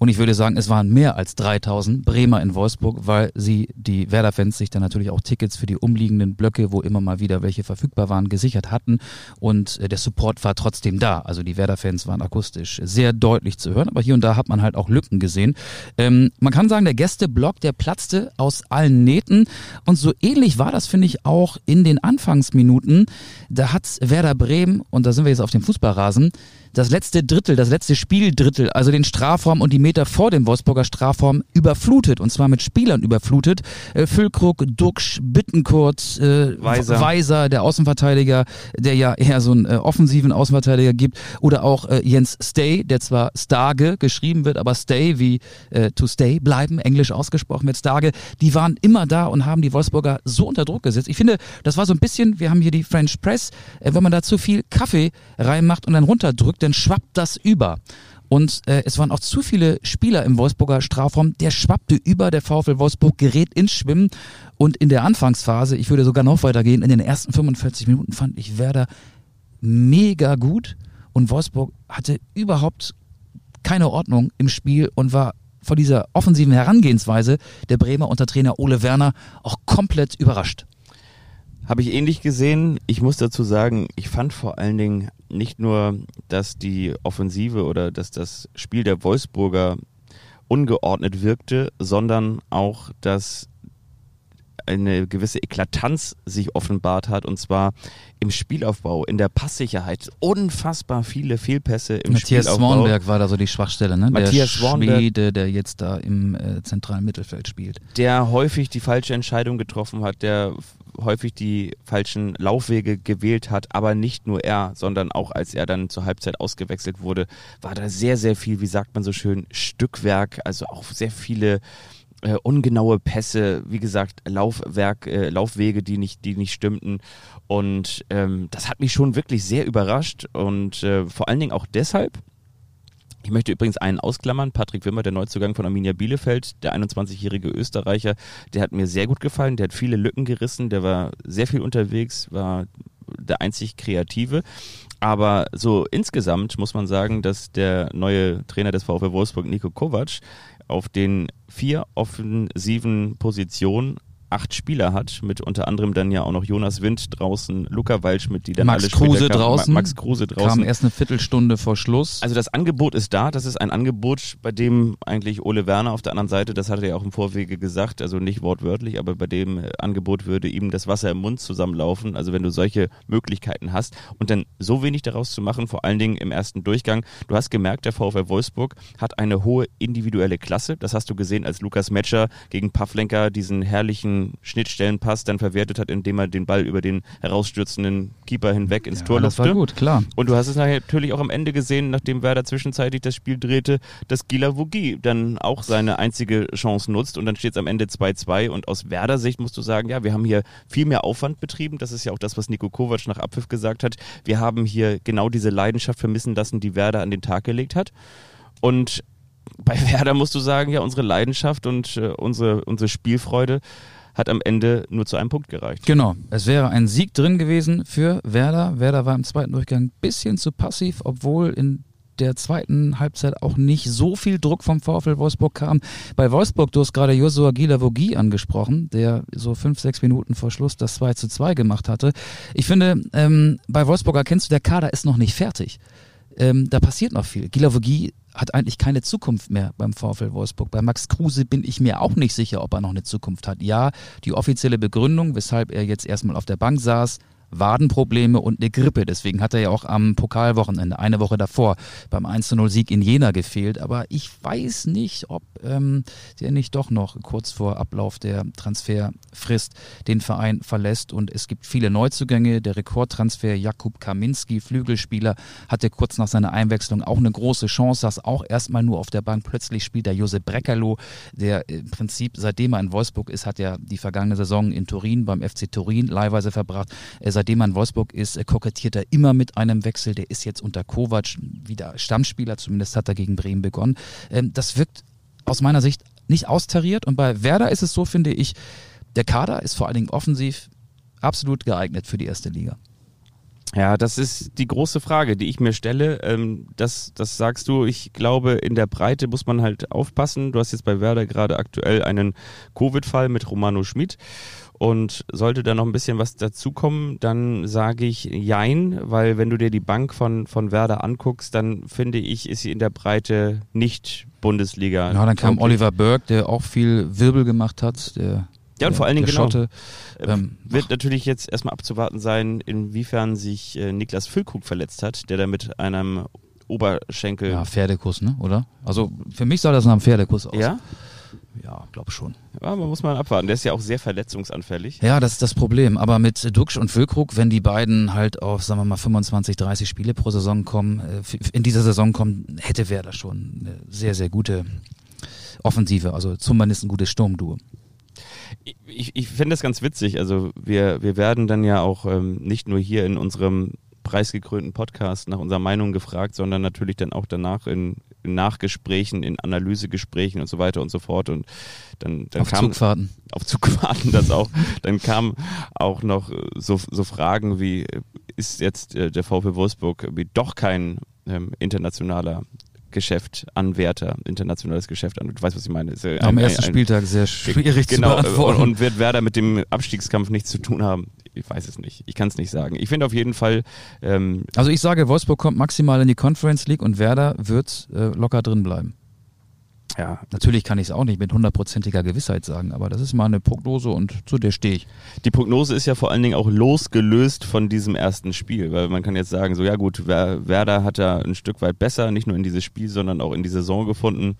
Und ich würde sagen, es waren mehr als 3000 Bremer in Wolfsburg, weil sie, die Werder-Fans, sich dann natürlich auch Tickets für die umliegenden Blöcke, wo immer mal wieder welche verfügbar waren, gesichert hatten. Und äh, der Support war trotzdem da. Also die Werder-Fans waren akustisch sehr deutlich zu hören, aber hier und da hat man halt auch Lücken gesehen. Ähm, man kann sagen, der Gästeblock, der platzte aus allen Nähten. Und so ähnlich war das, finde ich, auch in den Anfangsminuten. Da hat Werder Bremen, und da sind wir jetzt auf dem Fußballrasen, das letzte Drittel, das letzte Spieldrittel, also den Strafraum und die Meter vor dem Wolfsburger Strafraum überflutet und zwar mit Spielern überflutet. Äh, Füllkrug, Duxch, Bittenkurt, äh, Weiser. Weiser, der Außenverteidiger, der ja eher so einen äh, offensiven Außenverteidiger gibt, oder auch äh, Jens Stay, der zwar Stage geschrieben wird, aber Stay wie äh, to stay bleiben, englisch ausgesprochen mit Stage, die waren immer da und haben die Wolfsburger so unter Druck gesetzt. Ich finde, das war so ein bisschen, wir haben hier die French Press, äh, wenn man da zu viel Kaffee reinmacht und dann runterdrückt, dann schwappt das über. Und äh, es waren auch zu viele Spieler im Wolfsburger Strafraum. Der schwappte über. Der VfL Wolfsburg gerät ins Schwimmen. Und in der Anfangsphase, ich würde sogar noch weitergehen, in den ersten 45 Minuten fand ich Werder mega gut. Und Wolfsburg hatte überhaupt keine Ordnung im Spiel und war von dieser offensiven Herangehensweise der Bremer unter Trainer Ole Werner auch komplett überrascht. Habe ich ähnlich gesehen. Ich muss dazu sagen, ich fand vor allen Dingen nicht nur, dass die Offensive oder dass das Spiel der Wolfsburger ungeordnet wirkte, sondern auch, dass eine gewisse Eklatanz sich offenbart hat und zwar im Spielaufbau, in der Passsicherheit. Unfassbar viele Fehlpässe im Matthias Spielaufbau. Matthias Swanberg war da so die Schwachstelle, ne? Matthias der Schwede, der jetzt da im äh, zentralen Mittelfeld spielt. Der häufig die falsche Entscheidung getroffen hat, der häufig die falschen Laufwege gewählt hat, aber nicht nur er, sondern auch als er dann zur Halbzeit ausgewechselt wurde, war da sehr, sehr viel, wie sagt man so schön, Stückwerk, also auch sehr viele äh, ungenaue Pässe, wie gesagt, Laufwerk, äh, Laufwege, die nicht, die nicht stimmten. Und ähm, das hat mich schon wirklich sehr überrascht und äh, vor allen Dingen auch deshalb, ich möchte übrigens einen ausklammern, Patrick Wimmer, der Neuzugang von Arminia Bielefeld, der 21-jährige Österreicher, der hat mir sehr gut gefallen, der hat viele Lücken gerissen, der war sehr viel unterwegs, war der einzig Kreative. Aber so insgesamt muss man sagen, dass der neue Trainer des VfL Wolfsburg, Nico Kovac, auf den vier offensiven Positionen acht Spieler hat, mit unter anderem dann ja auch noch Jonas Wind draußen, Luca Waldschmidt, die dann Max alle Kruse kamen, draußen. Max Kruse draußen. Kam erst eine Viertelstunde vor Schluss. Also das Angebot ist da, das ist ein Angebot, bei dem eigentlich Ole Werner auf der anderen Seite, das hat er ja auch im Vorwege gesagt, also nicht wortwörtlich, aber bei dem äh, Angebot würde ihm das Wasser im Mund zusammenlaufen, also wenn du solche Möglichkeiten hast und dann so wenig daraus zu machen, vor allen Dingen im ersten Durchgang. Du hast gemerkt, der VfL Wolfsburg hat eine hohe individuelle Klasse, das hast du gesehen, als Lukas Metscher gegen Pavlenka diesen herrlichen Schnittstellenpass dann verwertet hat, indem er den Ball über den herausstürzenden Keeper hinweg ins ja, Tor lufte. Das war gut, klar. Und du hast es natürlich auch am Ende gesehen, nachdem Werder zwischenzeitlich das Spiel drehte, dass Gila Vogie dann auch seine einzige Chance nutzt und dann steht es am Ende 2-2 und aus Werder Sicht musst du sagen, ja, wir haben hier viel mehr Aufwand betrieben, das ist ja auch das, was Nico Kovac nach Abpfiff gesagt hat. Wir haben hier genau diese Leidenschaft vermissen lassen, die Werder an den Tag gelegt hat. Und bei Werder musst du sagen, ja, unsere Leidenschaft und äh, unsere, unsere Spielfreude hat am Ende nur zu einem Punkt gereicht. Genau, es wäre ein Sieg drin gewesen für Werder. Werder war im zweiten Durchgang ein bisschen zu passiv, obwohl in der zweiten Halbzeit auch nicht so viel Druck vom VfL Wolfsburg kam. Bei Wolfsburg, du hast gerade Josua Gilavogi angesprochen, der so fünf, sechs Minuten vor Schluss das 2 zu 2 gemacht hatte. Ich finde, ähm, bei Wolfsburg erkennst du, der Kader ist noch nicht fertig ähm, da passiert noch viel. Gilavogie hat eigentlich keine Zukunft mehr beim VfL Wolfsburg. Bei Max Kruse bin ich mir auch nicht sicher, ob er noch eine Zukunft hat. Ja, die offizielle Begründung, weshalb er jetzt erstmal auf der Bank saß, Wadenprobleme und eine Grippe. Deswegen hat er ja auch am Pokalwochenende, eine Woche davor, beim 1-0-Sieg in Jena gefehlt. Aber ich weiß nicht, ob ähm, der nicht doch noch kurz vor Ablauf der Transferfrist den Verein verlässt. Und es gibt viele Neuzugänge. Der Rekordtransfer Jakub Kaminski, Flügelspieler, hatte kurz nach seiner Einwechslung auch eine große Chance, saß auch erstmal nur auf der Bank. Plötzlich spielt der Josep Breckerlo, der im Prinzip, seitdem er in Wolfsburg ist, hat er die vergangene Saison in Turin beim FC Turin leihweise verbracht. Er seitdem in Wolfsburg ist, kokettiert er immer mit einem Wechsel. Der ist jetzt unter Kovac wieder Stammspieler, zumindest hat er gegen Bremen begonnen. Ähm, das wirkt aus meiner Sicht nicht austariert. Und bei Werder ist es so, finde ich, der Kader ist vor allen Dingen offensiv absolut geeignet für die erste Liga. Ja, das ist die große Frage, die ich mir stelle. Ähm, das, das sagst du. Ich glaube, in der Breite muss man halt aufpassen. Du hast jetzt bei Werder gerade aktuell einen Covid-Fall mit Romano Schmid. Und sollte da noch ein bisschen was dazukommen, dann sage ich Jein, weil wenn du dir die Bank von, von Werder anguckst, dann finde ich, ist sie in der Breite nicht Bundesliga. Ja, dann kam Oliver Burke, der auch viel Wirbel gemacht hat. Der, ja, und vor allen Dingen genau. Schotte. Ähm, wird natürlich jetzt erstmal abzuwarten sein, inwiefern sich äh, Niklas Füllkrug verletzt hat, der da mit einem Oberschenkel. Ja, Pferdekuss, ne? Oder? Also für mich sah das nach einem Pferdekuss aus. Ja? Ja, glaube schon. Ja, man muss mal abwarten. Der ist ja auch sehr verletzungsanfällig. Ja, das ist das Problem. Aber mit Duxch und Füllkrug, wenn die beiden halt auf, sagen wir mal, 25, 30 Spiele pro Saison kommen, äh, in dieser Saison kommen, hätte Werder schon eine sehr, sehr gute Offensive. Also zumindest ein gutes Sturmduo. Ich, ich finde das ganz witzig. Also wir, wir werden dann ja auch ähm, nicht nur hier in unserem preisgekrönten Podcast nach unserer Meinung gefragt, sondern natürlich dann auch danach in, in Nachgesprächen, in Analysegesprächen und so weiter und so fort. Und dann, dann auf kam Zugfahrten. auf Zugfahrten das auch. Dann kamen auch noch so, so Fragen wie ist jetzt äh, der VfB Wolfsburg wie doch kein ähm, internationaler Geschäft-Anwärter, internationales Geschäft an. Du weißt, was ich meine. Ein, Am ersten ein, Spieltag sehr schwierig genau, zu beantworten. Und, und wird Werder mit dem Abstiegskampf nichts zu tun haben? Ich weiß es nicht. Ich kann es nicht sagen. Ich finde auf jeden Fall. Ähm, also ich sage, Wolfsburg kommt maximal in die Conference League und Werder wird äh, locker drin bleiben. Ja, natürlich kann ich es auch nicht mit hundertprozentiger Gewissheit sagen, aber das ist mal eine Prognose und zu der stehe ich. Die Prognose ist ja vor allen Dingen auch losgelöst von diesem ersten Spiel, weil man kann jetzt sagen, so ja gut, Werder hat da ein Stück weit besser, nicht nur in dieses Spiel, sondern auch in die Saison gefunden.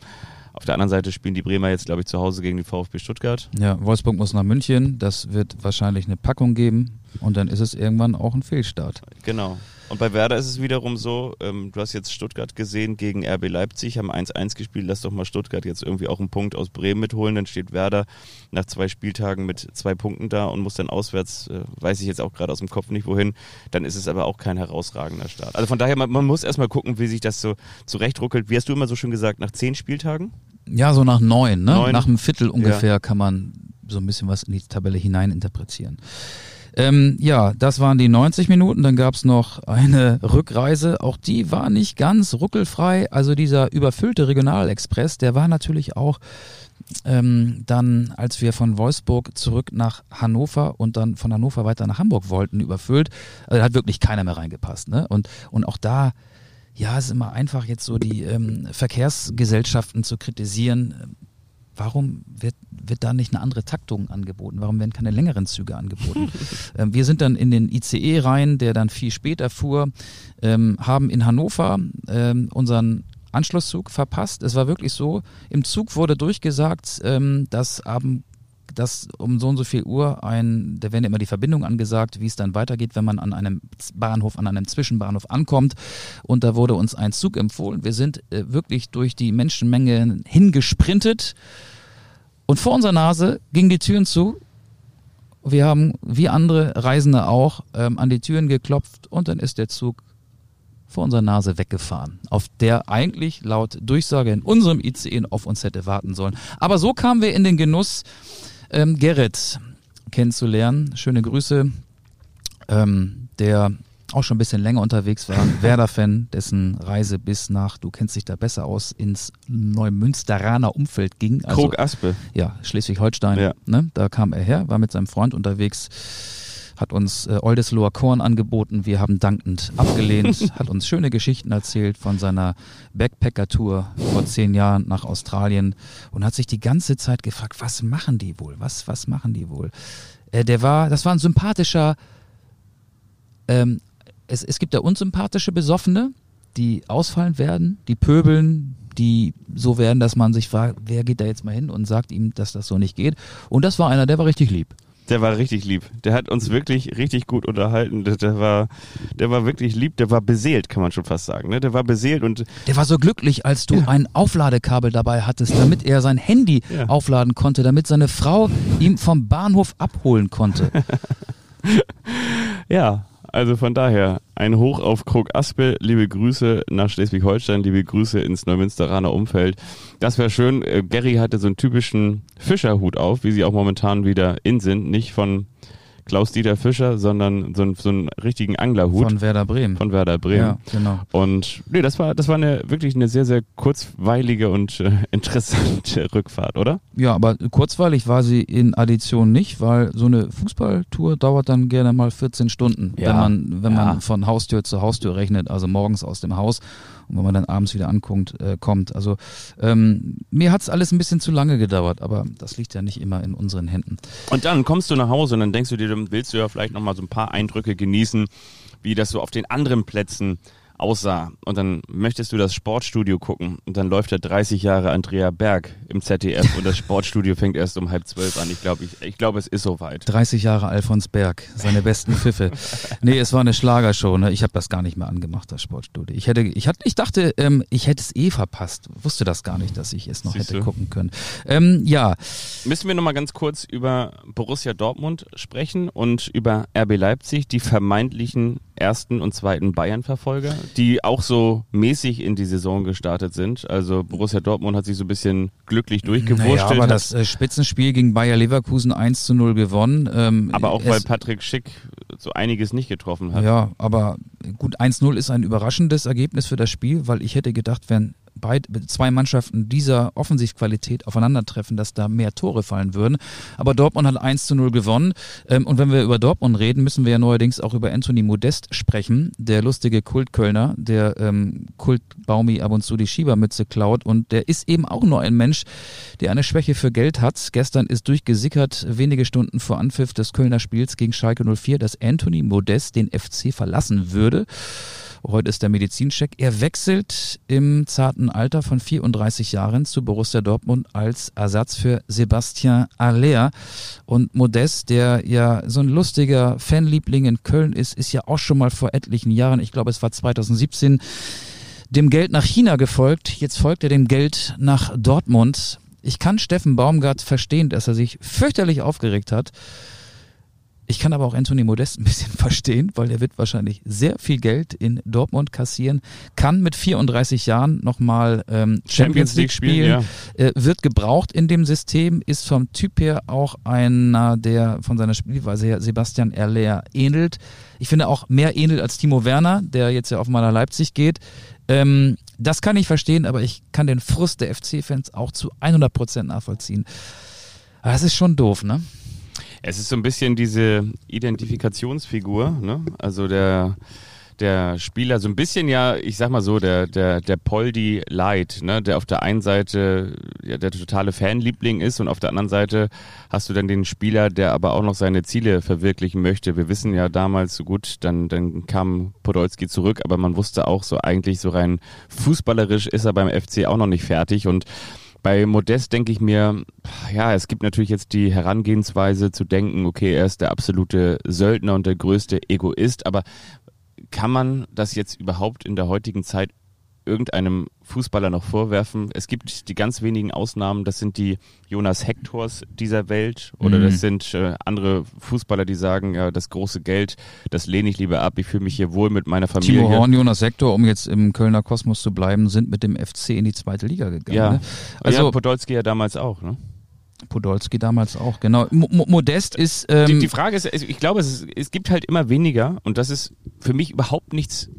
Auf der anderen Seite spielen die Bremer jetzt, glaube ich, zu Hause gegen die VfB Stuttgart. Ja, Wolfsburg muss nach München. Das wird wahrscheinlich eine Packung geben. Und dann ist es irgendwann auch ein Fehlstart. Genau. Und bei Werder ist es wiederum so, ähm, du hast jetzt Stuttgart gesehen gegen RB Leipzig, haben 1-1 gespielt, lass doch mal Stuttgart jetzt irgendwie auch einen Punkt aus Bremen mitholen, dann steht Werder nach zwei Spieltagen mit zwei Punkten da und muss dann auswärts, äh, weiß ich jetzt auch gerade aus dem Kopf nicht wohin, dann ist es aber auch kein herausragender Start. Also von daher, man, man muss erstmal gucken, wie sich das so zurechtruckelt. Wie hast du immer so schön gesagt, nach zehn Spieltagen? Ja, so nach neun, ne? Neun. Nach einem Viertel ungefähr ja. kann man so ein bisschen was in die Tabelle hineininterpretieren. Ähm, ja, das waren die 90 Minuten. Dann gab's noch eine Rückreise. Auch die war nicht ganz ruckelfrei. Also dieser überfüllte Regionalexpress, der war natürlich auch ähm, dann, als wir von Wolfsburg zurück nach Hannover und dann von Hannover weiter nach Hamburg wollten, überfüllt. Also da hat wirklich keiner mehr reingepasst. Ne? Und, und auch da ja, es ist immer einfach jetzt so die ähm, Verkehrsgesellschaften zu kritisieren warum wird, wird da nicht eine andere Taktung angeboten? Warum werden keine längeren Züge angeboten? ähm, wir sind dann in den ICE rein, der dann viel später fuhr, ähm, haben in Hannover ähm, unseren Anschlusszug verpasst. Es war wirklich so, im Zug wurde durchgesagt, ähm, dass am dass um so und so viel Uhr ein, da werden immer die Verbindungen angesagt, wie es dann weitergeht, wenn man an einem Bahnhof, an einem Zwischenbahnhof ankommt. Und da wurde uns ein Zug empfohlen. Wir sind äh, wirklich durch die Menschenmenge hingesprintet und vor unserer Nase gingen die Türen zu. Wir haben, wie andere Reisende auch, ähm, an die Türen geklopft und dann ist der Zug vor unserer Nase weggefahren, auf der eigentlich laut Durchsage in unserem ICE auf uns hätte warten sollen. Aber so kamen wir in den Genuss, ähm, Gerrit kennenzulernen. Schöne Grüße. Ähm, der auch schon ein bisschen länger unterwegs war, Werder-Fan, dessen Reise bis nach, du kennst dich da besser aus, ins Neumünsteraner Umfeld ging. Also, Krog Aspe. Ja, Schleswig-Holstein. Ja. Ne, da kam er her, war mit seinem Freund unterwegs hat uns äh, Oldesloher Korn angeboten. Wir haben dankend abgelehnt, hat uns schöne Geschichten erzählt von seiner Backpacker-Tour vor zehn Jahren nach Australien und hat sich die ganze Zeit gefragt, was machen die wohl? Was, was machen die wohl? Äh, der war, das war ein sympathischer, ähm, es, es gibt da unsympathische Besoffene, die ausfallen werden, die pöbeln, die so werden, dass man sich fragt, wer geht da jetzt mal hin und sagt ihm, dass das so nicht geht. Und das war einer, der war richtig lieb. Der war richtig lieb. Der hat uns wirklich richtig gut unterhalten. Der, war, der war wirklich lieb. Der war beseelt, kann man schon fast sagen. Ne? Der war beseelt und. Der war so glücklich, als du ja. ein Aufladekabel dabei hattest, damit er sein Handy ja. aufladen konnte, damit seine Frau ihm vom Bahnhof abholen konnte. ja, also von daher, ein Hoch auf Krog Aspel, liebe Grüße nach Schleswig-Holstein, liebe Grüße ins Neumünsteraner Umfeld. Das wäre schön. Äh, Gary hatte so einen typischen Fischerhut auf, wie sie auch momentan wieder in sind. Nicht von Klaus-Dieter Fischer, sondern so, ein, so einen richtigen Anglerhut. Von Werder Bremen. Von Werder Bremen. Ja, genau. Und nee, das war, das war eine, wirklich eine sehr, sehr kurzweilige und äh, interessante Rückfahrt, oder? Ja, aber kurzweilig war sie in Addition nicht, weil so eine Fußballtour dauert dann gerne mal 14 Stunden, ja. wenn man, wenn ja. man von Haustür zu Haustür rechnet, also morgens aus dem Haus und wenn man dann abends wieder ankommt, äh, kommt. Also ähm, mir hat's alles ein bisschen zu lange gedauert, aber das liegt ja nicht immer in unseren Händen. Und dann kommst du nach Hause und dann denkst du dir, willst du ja vielleicht nochmal so ein paar Eindrücke genießen, wie das so auf den anderen Plätzen aussah. Und dann möchtest du das Sportstudio gucken und dann läuft der 30 Jahre Andrea Berg im ZDF und das Sportstudio fängt erst um halb zwölf an. Ich glaube, ich, ich glaube, es ist soweit. 30 Jahre Alfons Berg, seine besten Pfiffe. nee, es war eine Schlagershow. Ne? Ich habe das gar nicht mehr angemacht, das Sportstudio. Ich hätte, ich hatte, ich dachte, ähm, ich hätte es eh verpasst. Wusste das gar nicht, dass ich es noch Siehst hätte du? gucken können. Ähm, ja. Müssen wir noch mal ganz kurz über Borussia Dortmund sprechen und über RB Leipzig, die vermeintlichen ersten und zweiten Bayern-Verfolger, die auch so mäßig in die Saison gestartet sind. Also Borussia Dortmund hat sich so ein bisschen glücklich durchgewurschtelt. Naja, aber das äh, Spitzenspiel gegen Bayer Leverkusen 1 zu 0 gewonnen. Ähm, aber auch weil Patrick Schick so einiges nicht getroffen hat. Ja, aber gut, 1-0 ist ein überraschendes Ergebnis für das Spiel, weil ich hätte gedacht, wenn beid, zwei Mannschaften dieser Offensivqualität aufeinandertreffen, dass da mehr Tore fallen würden. Aber Dortmund hat 1 zu 0 gewonnen. Ähm, und wenn wir über Dortmund reden, müssen wir ja neuerdings auch über Anthony Modest sprechen, der lustige Kultkölner, der ähm, Kultbaumi ab und zu die Schiebermütze klaut. Und der ist eben auch nur ein Mensch, der eine Schwäche für Geld hat. Gestern ist durchgesickert, wenige Stunden vor Anpfiff des Kölner Spiels gegen Schalke 04, dass Anthony Modest den FC verlassen würde. Heute ist der Medizincheck. Er wechselt im zarten Alter von 34 Jahren zu Borussia Dortmund als Ersatz für Sebastian Aller. Und Modest, der ja so ein lustiger Fanliebling in Köln ist, ist ja auch schon mal vor etlichen Jahren, ich glaube es war 2017, dem Geld nach China gefolgt. Jetzt folgt er dem Geld nach Dortmund. Ich kann Steffen Baumgart verstehen, dass er sich fürchterlich aufgeregt hat ich kann aber auch Anthony Modest ein bisschen verstehen, weil er wird wahrscheinlich sehr viel Geld in Dortmund kassieren, kann mit 34 Jahren nochmal ähm, Champions, League spielen, ja. äh, wird gebraucht in dem System, ist vom Typ her auch einer, der von seiner Spielweise her Sebastian Erler ähnelt. Ich finde auch mehr ähnelt als Timo Werner, der jetzt ja auf meiner Leipzig geht. Ähm, das kann ich verstehen, aber ich kann den Frust der FC-Fans auch zu 100 Prozent nachvollziehen. Aber das ist schon doof, ne? Es ist so ein bisschen diese Identifikationsfigur, ne? Also der der Spieler so ein bisschen ja, ich sag mal so, der, der, der Poldi Light, ne, der auf der einen Seite ja, der totale Fanliebling ist und auf der anderen Seite hast du dann den Spieler, der aber auch noch seine Ziele verwirklichen möchte. Wir wissen ja damals so gut, dann, dann kam Podolski zurück, aber man wusste auch so eigentlich so rein fußballerisch ist er beim FC auch noch nicht fertig und bei Modest denke ich mir, ja, es gibt natürlich jetzt die Herangehensweise zu denken, okay, er ist der absolute Söldner und der größte Egoist, aber kann man das jetzt überhaupt in der heutigen Zeit irgendeinem Fußballer noch vorwerfen. Es gibt die ganz wenigen Ausnahmen, das sind die Jonas Hektors dieser Welt oder mhm. das sind äh, andere Fußballer, die sagen, ja, das große Geld, das lehne ich lieber ab, ich fühle mich hier wohl mit meiner Familie. Timo Horn, Jonas Hector, um jetzt im Kölner Kosmos zu bleiben, sind mit dem FC in die zweite Liga gegangen. Ja, ne? also ja, Podolski ja damals auch, ne? Podolski damals auch, genau. Mo Modest ist. Ähm die, die, Frage ist, ich glaube, es, ist, es gibt halt immer weniger und das ist für mich überhaupt nichts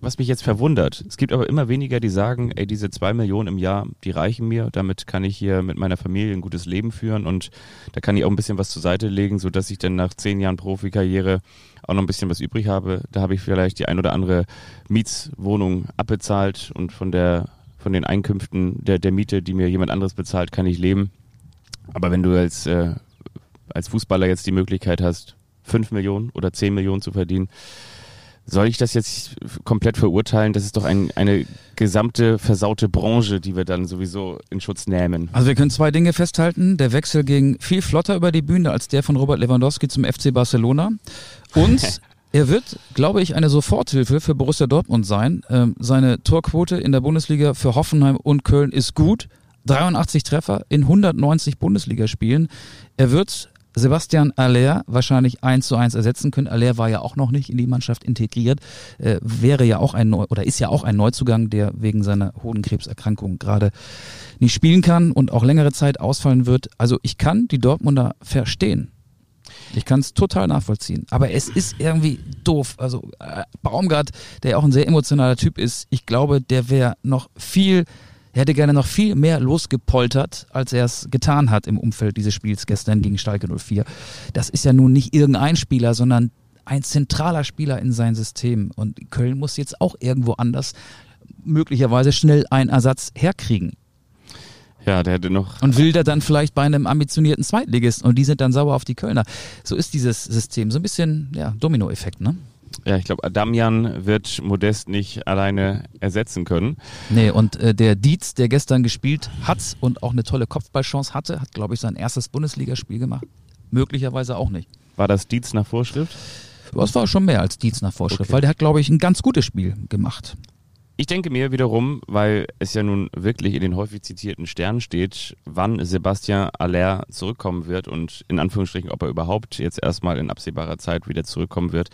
was mich jetzt verwundert. Es gibt aber immer weniger, die sagen, ey, diese zwei Millionen im Jahr, die reichen mir. Damit kann ich hier mit meiner Familie ein gutes Leben führen und da kann ich auch ein bisschen was zur Seite legen, sodass ich dann nach zehn Jahren Profikarriere auch noch ein bisschen was übrig habe. Da habe ich vielleicht die ein oder andere Mietswohnung abbezahlt und von der von den Einkünften der, der Miete, die mir jemand anderes bezahlt, kann ich leben. Aber wenn du als, äh, als Fußballer jetzt die Möglichkeit hast, fünf Millionen oder zehn Millionen zu verdienen, soll ich das jetzt komplett verurteilen? Das ist doch ein, eine gesamte versaute Branche, die wir dann sowieso in Schutz nehmen. Also wir können zwei Dinge festhalten. Der Wechsel ging viel flotter über die Bühne als der von Robert Lewandowski zum FC Barcelona. Und er wird, glaube ich, eine Soforthilfe für Borussia Dortmund sein. Ähm, seine Torquote in der Bundesliga für Hoffenheim und Köln ist gut. 83 Treffer in 190 Bundesligaspielen. Er wird Sebastian Aller wahrscheinlich eins zu eins ersetzen können. Aller war ja auch noch nicht in die Mannschaft integriert, äh, wäre ja auch ein Neu oder ist ja auch ein Neuzugang, der wegen seiner Hodenkrebserkrankung gerade nicht spielen kann und auch längere Zeit ausfallen wird. Also ich kann die Dortmunder verstehen. Ich kann es total nachvollziehen. Aber es ist irgendwie doof. Also äh, Baumgart, der ja auch ein sehr emotionaler Typ ist, ich glaube, der wäre noch viel er hätte gerne noch viel mehr losgepoltert, als er es getan hat im Umfeld dieses Spiels gestern gegen Schalke 04. Das ist ja nun nicht irgendein Spieler, sondern ein zentraler Spieler in sein System. Und Köln muss jetzt auch irgendwo anders möglicherweise schnell einen Ersatz herkriegen. Ja, der hätte noch. Und will der dann vielleicht bei einem ambitionierten Zweitligisten und die sind dann sauer auf die Kölner. So ist dieses System. So ein bisschen, ja, Dominoeffekt, ne? Ja, ich glaube, Damian wird Modest nicht alleine ersetzen können. Nee, und äh, der Dietz, der gestern gespielt hat und auch eine tolle Kopfballchance hatte, hat, glaube ich, sein erstes Bundesligaspiel gemacht. Möglicherweise auch nicht. War das Dietz nach Vorschrift? Das war schon mehr als Dietz nach Vorschrift, okay. weil der hat, glaube ich, ein ganz gutes Spiel gemacht. Ich denke mir wiederum, weil es ja nun wirklich in den häufig zitierten Sternen steht, wann Sebastian Aller zurückkommen wird und in Anführungsstrichen, ob er überhaupt jetzt erstmal in absehbarer Zeit wieder zurückkommen wird.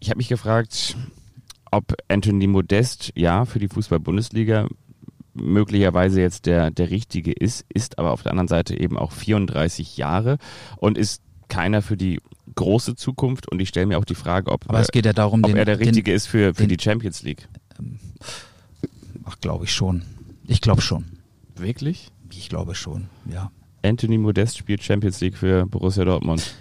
Ich habe mich gefragt, ob Anthony Modest ja für die Fußball-Bundesliga möglicherweise jetzt der, der richtige ist, ist aber auf der anderen Seite eben auch 34 Jahre und ist keiner für die große Zukunft. Und ich stelle mir auch die Frage, ob, aber es geht ja darum, ob den, er der Richtige den, ist für, für den, die Champions League. Ach, glaube ich schon. Ich glaube schon. Wirklich? Ich glaube schon, ja. Anthony Modest spielt Champions League für Borussia Dortmund.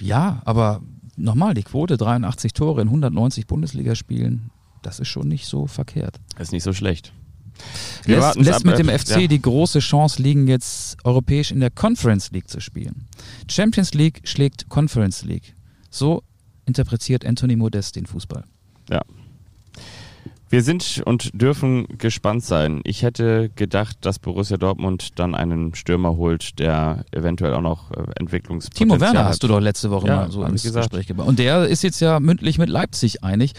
Ja, aber nochmal, die Quote 83 Tore in 190 Bundesligaspielen, das ist schon nicht so verkehrt. Das ist nicht so schlecht. Wir lässt, lässt mit dem FC ja. die große Chance liegen, jetzt europäisch in der Conference League zu spielen. Champions League schlägt Conference League. So interpretiert Anthony Modest den Fußball. Ja, wir sind und dürfen gespannt sein. Ich hätte gedacht, dass Borussia Dortmund dann einen Stürmer holt, der eventuell auch noch äh, Entwicklungspotenzial Timo Werner hat. hast du doch letzte Woche ja, mal so ins Gespräch gebracht. Und der ist jetzt ja mündlich mit Leipzig einig.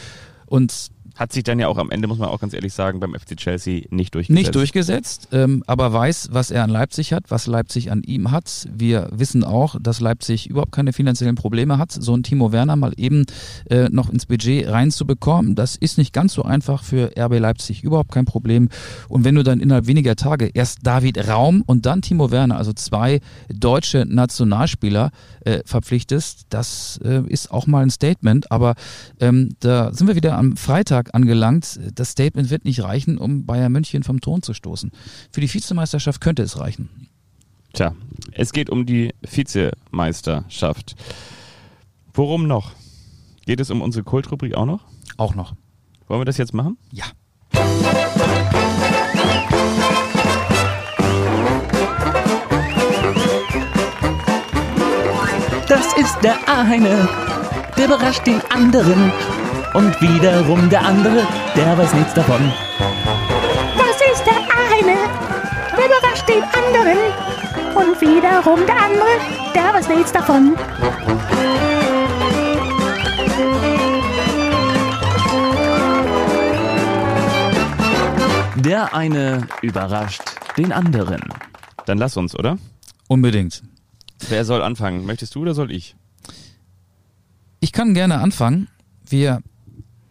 Und hat sich dann ja auch am Ende, muss man auch ganz ehrlich sagen, beim FC Chelsea nicht durchgesetzt. Nicht durchgesetzt, ähm, aber weiß, was er an Leipzig hat, was Leipzig an ihm hat. Wir wissen auch, dass Leipzig überhaupt keine finanziellen Probleme hat, so ein Timo Werner mal eben äh, noch ins Budget reinzubekommen. Das ist nicht ganz so einfach für RB Leipzig, überhaupt kein Problem. Und wenn du dann innerhalb weniger Tage erst David Raum und dann Timo Werner, also zwei deutsche Nationalspieler äh, verpflichtest, das äh, ist auch mal ein Statement. Aber ähm, da sind wir wieder am Freitag Spieltag angelangt. Das Statement wird nicht reichen, um Bayern München vom Thron zu stoßen. Für die Vizemeisterschaft könnte es reichen. Tja, es geht um die Vizemeisterschaft. Worum noch? Geht es um unsere Kultrubrik auch noch? Auch noch. Wollen wir das jetzt machen? Ja. Das ist der eine, der überrascht den anderen und wiederum der andere, der weiß nichts davon. Das ist der eine, der überrascht den anderen und wiederum der andere, der weiß nichts davon. Der eine überrascht den anderen. Dann lass uns, oder? Unbedingt. Wer soll anfangen? Möchtest du oder soll ich? Ich kann gerne anfangen. Wir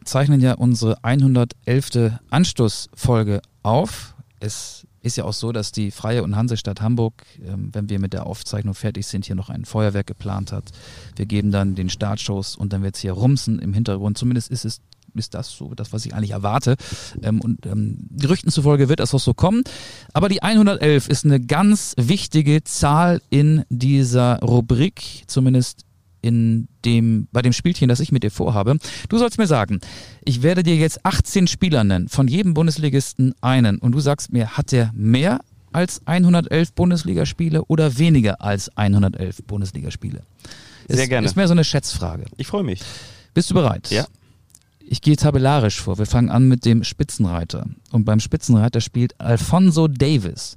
zeichnen ja unsere 111. Anstoßfolge auf. Es ist ja auch so, dass die Freie und Hansestadt Hamburg, ähm, wenn wir mit der Aufzeichnung fertig sind, hier noch ein Feuerwerk geplant hat. Wir geben dann den Startshows und dann wird es hier rumsen im Hintergrund. Zumindest ist es ist das so, das, was ich eigentlich erwarte. Ähm, und ähm, Gerüchten zufolge wird das auch so kommen. Aber die 111 ist eine ganz wichtige Zahl in dieser Rubrik, zumindest in dem, bei dem Spielchen, das ich mit dir vorhabe. Du sollst mir sagen, ich werde dir jetzt 18 Spieler nennen, von jedem Bundesligisten einen. Und du sagst mir, hat der mehr als 111 Bundesligaspiele oder weniger als 111 Bundesligaspiele? Sehr gerne. Ist mehr so eine Schätzfrage. Ich freue mich. Bist du bereit? Ja. Ich gehe tabellarisch vor. Wir fangen an mit dem Spitzenreiter. Und beim Spitzenreiter spielt Alfonso Davis.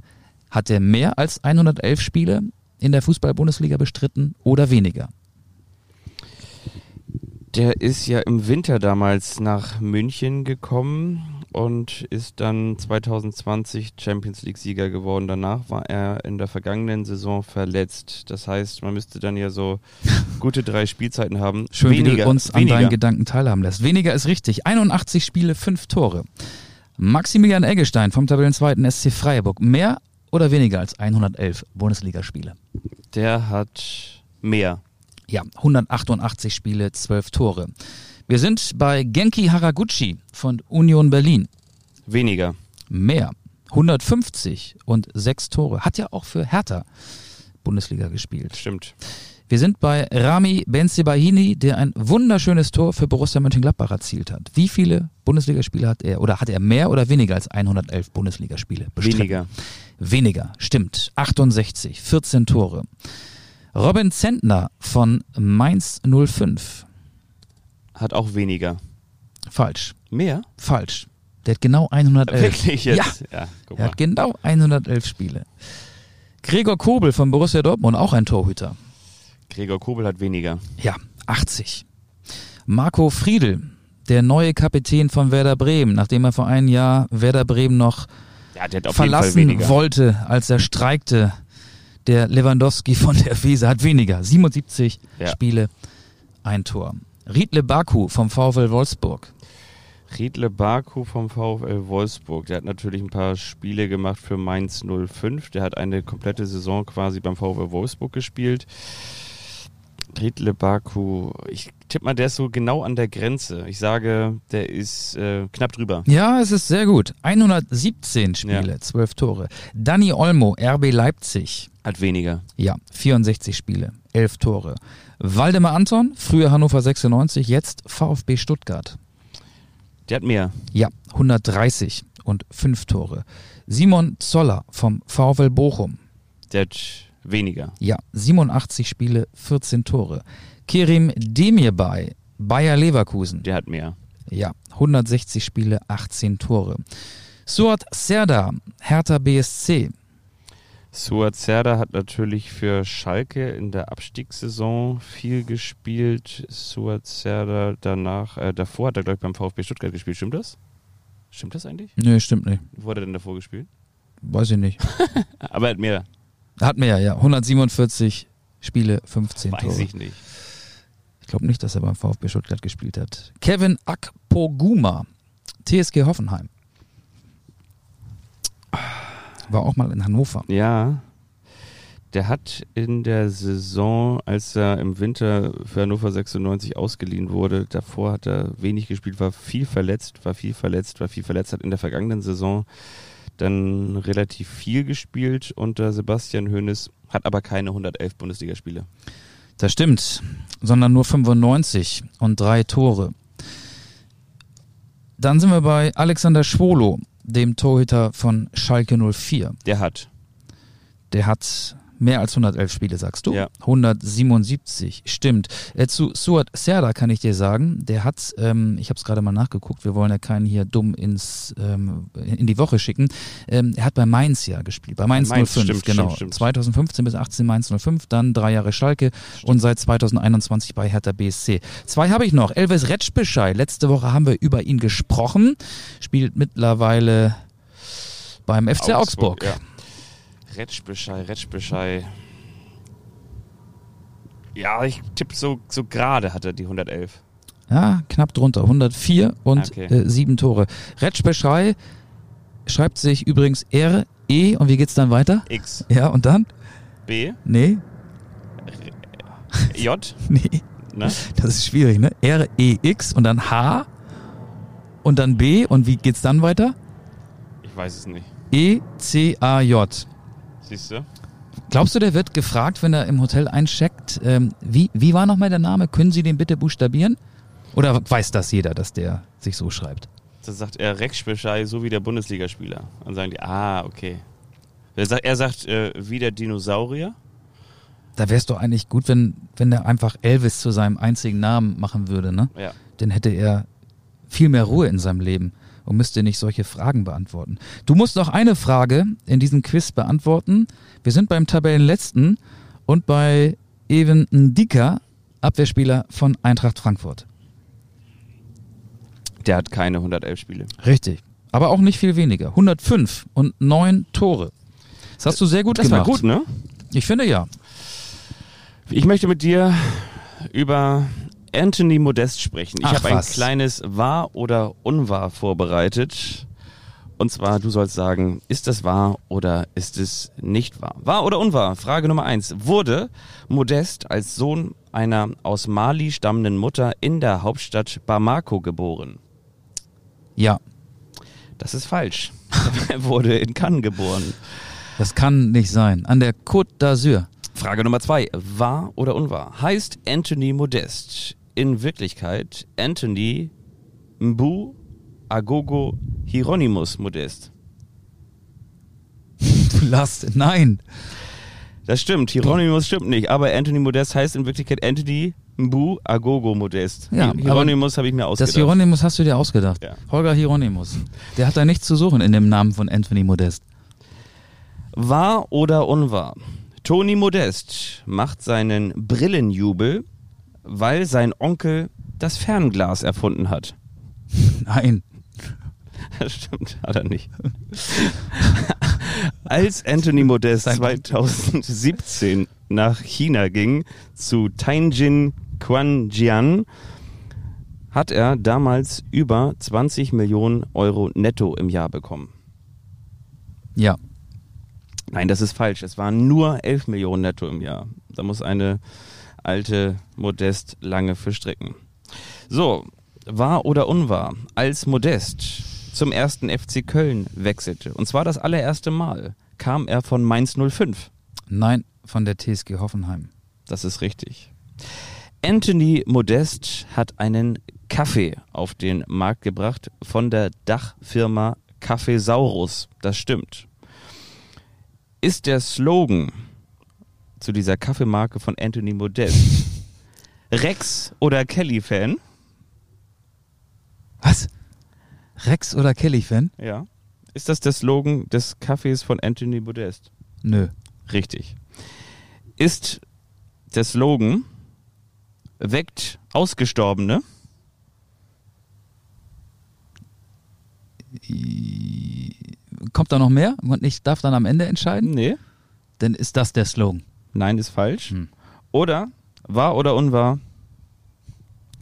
Hat er mehr als 111 Spiele in der Fußball-Bundesliga bestritten oder weniger? Der ist ja im Winter damals nach München gekommen und ist dann 2020 Champions League Sieger geworden. Danach war er in der vergangenen Saison verletzt. Das heißt, man müsste dann ja so gute drei Spielzeiten haben. Schön, wie weniger, du uns an weniger. deinen Gedanken teilhaben lässt. Weniger ist richtig. 81 Spiele, 5 Tore. Maximilian Eggestein vom Tabellenzweiten SC Freiburg. Mehr oder weniger als 111 Bundesligaspiele? Der hat mehr. Ja, 188 Spiele, 12 Tore. Wir sind bei Genki Haraguchi von Union Berlin. Weniger. Mehr. 150 und 6 Tore. Hat ja auch für Hertha Bundesliga gespielt. Stimmt. Wir sind bei Rami Benzebahini, der ein wunderschönes Tor für Borussia Mönchengladbach erzielt hat. Wie viele Bundesligaspiele hat er oder hat er mehr oder weniger als 111 Bundesligaspiele bestritten? Weniger. Weniger, stimmt. 68, 14 Tore. Robin Zentner von Mainz 05. Hat auch weniger. Falsch. Mehr? Falsch. Der hat genau 111. Wirklich jetzt? Ja, ja guck er hat genau 111 Spiele. Gregor Kobel von Borussia Dortmund, auch ein Torhüter. Gregor Kobel hat weniger. Ja, 80. Marco Friedl, der neue Kapitän von Werder Bremen, nachdem er vor einem Jahr Werder Bremen noch Ja, verlassen wollte, als er streikte. Der Lewandowski von der Weser hat weniger. 77 Ja. Spiele, ein Tor. Riedle Baku vom VfL Wolfsburg. Riedle Baku vom VfL Wolfsburg. Der hat natürlich ein paar Spiele gemacht für Mainz 05. Der hat eine komplette Saison quasi beim VfL Wolfsburg gespielt. Riedle Baku, ich tippe mal, der ist so genau an der Grenze. Ich sage, der ist äh, knapp drüber. Ja, es ist sehr gut. 117 Spiele, Ja. 12 Tore. Danny Olmo, RB Leipzig. Hat weniger. Ja, 64 Spiele, 11 Tore. Waldemar Anton, früher Hannover 96, jetzt VfB Stuttgart. Der hat mehr. Ja, 130 und 5 Tore. Simon Zoller vom VfL Bochum. Der hat weniger. Ja, 87 Spiele, 14 Tore. Kerim Demirbay, Bayer Leverkusen. Der hat mehr. Ja, 160 Spiele, 18 Tore. Suat Serdar, Hertha BSC. Suat Serdar hat natürlich für Schalke in der Abstiegssaison viel gespielt. Suat Serdar danach, äh, davor hat er, glaube ich, beim VfB Stuttgart gespielt. Stimmt das? Stimmt das eigentlich? Nee, stimmt nicht. Wo hat er denn davor gespielt? Weiß ich nicht. Aber er hat mehr. Hat mehr, ja. 147 Spiele, 15 Weiß Tore. ich nicht. Ich glaube nicht, dass er beim VfB Stuttgart gespielt hat. Kevin Akpoguma, TSG Hoffenheim. War auch mal in Hannover. Ja. Der hat in der Saison, als er im Winter für Hannover 96 ausgeliehen wurde, davor hat er wenig gespielt, war viel verletzt, war viel verletzt, war viel verletzt, hat in der vergangenen Saison dann relativ viel gespielt unter Sebastian Hoeneß, hat aber keine 111 Bundesligaspiele. Das stimmt, sondern nur 95 und drei Tore. Dann sind wir bei Alexander Schwolo, dem Torhüter von Schalke 04. Der hat. Der hat mehr als 111 Spiele, sagst du? Ja. 177, stimmt. Äh, zu Suat Serdar kann ich dir sagen, der hat, ähm, ich habe es gerade mal nachgeguckt, wir wollen ja keinen hier dumm ins ähm, in die Woche schicken. Ähm, er hat bei Mainz ja gespielt, bei Mainz, Mainz, 05, stimmt, genau. stimmt, stimmt. 2015 bis 18 Mainz 05, dann drei Jahre Schalke und seit 2021 bei Hertha BSC. Zwei habe ich noch. Elvis Retschbeschei, letzte Woche haben wir über ihn gesprochen, spielt mittlerweile beim FC Augsburg. Ja. Retschbeschei, Retschbeschei. Ja, ich tippe so, so gerade hat er die 111. Ja, knapp drunter. 104 und Okay. äh, sieben Tore. Retschbeschei schreibt sich übrigens R, E und wie geht's dann weiter? X, Ja, und dann? B, Nee, J, nee, ne? das ist schwierig, ne? R, E, X und dann H und dann B und wie geht's dann weiter? Ich weiß es nicht. E E-C-A-J. Siehst du? Glaubst du, der wird gefragt, wenn er im Hotel eincheckt, ähm, wie, wie war nochmal der Name? Können Sie den bitte buchstabieren? Oder weiß das jeder, dass der sich so schreibt? Das sagt er Rex Bescheid, so wie der Bundesligaspieler. Dann sagen die, ah, okay. Er sagt, er sagt äh, wie der Dinosaurier. Da wäre es doch eigentlich gut, wenn, wenn er einfach Elvis zu seinem einzigen Namen machen würde, ne? Ja. Dann hätte er viel mehr Ruhe in seinem Leben und müsste nicht solche Fragen beantworten. Du musst noch eine Frage in diesem Quiz beantworten. Wir sind beim Tabellenletzten und bei Even Ndika, Abwehrspieler von Eintracht Frankfurt. Der hat keine 111 Spiele. Richtig. Aber auch nicht viel weniger. 105 und 9 Tore. Das hast du sehr gut Das gemacht. war gut, ne? Ich finde ja. Ich möchte mit dir über Anthony Modest sprechen. Ich habe ein kleines Wahr oder Unwahr vorbereitet. Und zwar, du sollst sagen, ist das wahr oder ist es nicht wahr? Wahr oder unwahr? Frage Nummer eins. Wurde Modest als Sohn einer aus Mali stammenden Mutter in der Hauptstadt Bamako geboren? Ja. Das ist falsch. er wurde in Cannes geboren. Das kann nicht sein. An der Côte d'Azur. Frage Nummer zwei. Wahr oder unwahr? Heißt Anthony Modest in Wirklichkeit Anthony Mbu Agogo Hieronymus Modest? Du lachst. Nein. Das stimmt, Hieronymus stimmt nicht, aber Anthony Modest heißt in Wirklichkeit Anthony Mbu Agogo Modest. Ja, Hi- Hieronymus habe ich mir Das ausgedacht. Hieronymus hast du dir ausgedacht. Ja. Holger Hieronymus. Der hat da nichts zu suchen in dem Namen von Anthony Modest. Wahr oder unwahr? Tony Modest macht seinen Brillenjubel, weil sein Onkel das Fernglas erfunden hat. Nein. Das stimmt, hat er nicht. Als Anthony Modest Sein- 2017 nach China ging, zu Tianjin Quanjian, hat er damals über 20 Millionen Euro netto im Jahr bekommen. Ja. Nein, das ist falsch. Es waren nur 11 Millionen netto im Jahr. Da muss eine alte Modest lange für strecken. So, wahr oder unwahr? Als Modest zum ersten FC Köln wechselte, und zwar das allererste Mal, kam er von Mainz 05. Nein, von der TSG Hoffenheim. Das ist richtig. Anthony Modest hat einen Kaffee auf den Markt gebracht von der Dachfirma Kaffeesaurus. Das stimmt. Ist der Slogan zu dieser Kaffeemarke von Anthony Modest Rex oder Kelly-Fan? Was? Rex oder Kelly-Fan? Ja. Ist das der Slogan des Kaffees von Anthony Modest? Nö. Richtig. Ist der Slogan weckt Ausgestorbene? Kommt da noch mehr? Und ich darf dann am Ende entscheiden? Nee. Dann ist das der Slogan. Nein, ist falsch. Hm. Oder, wahr oder unwahr,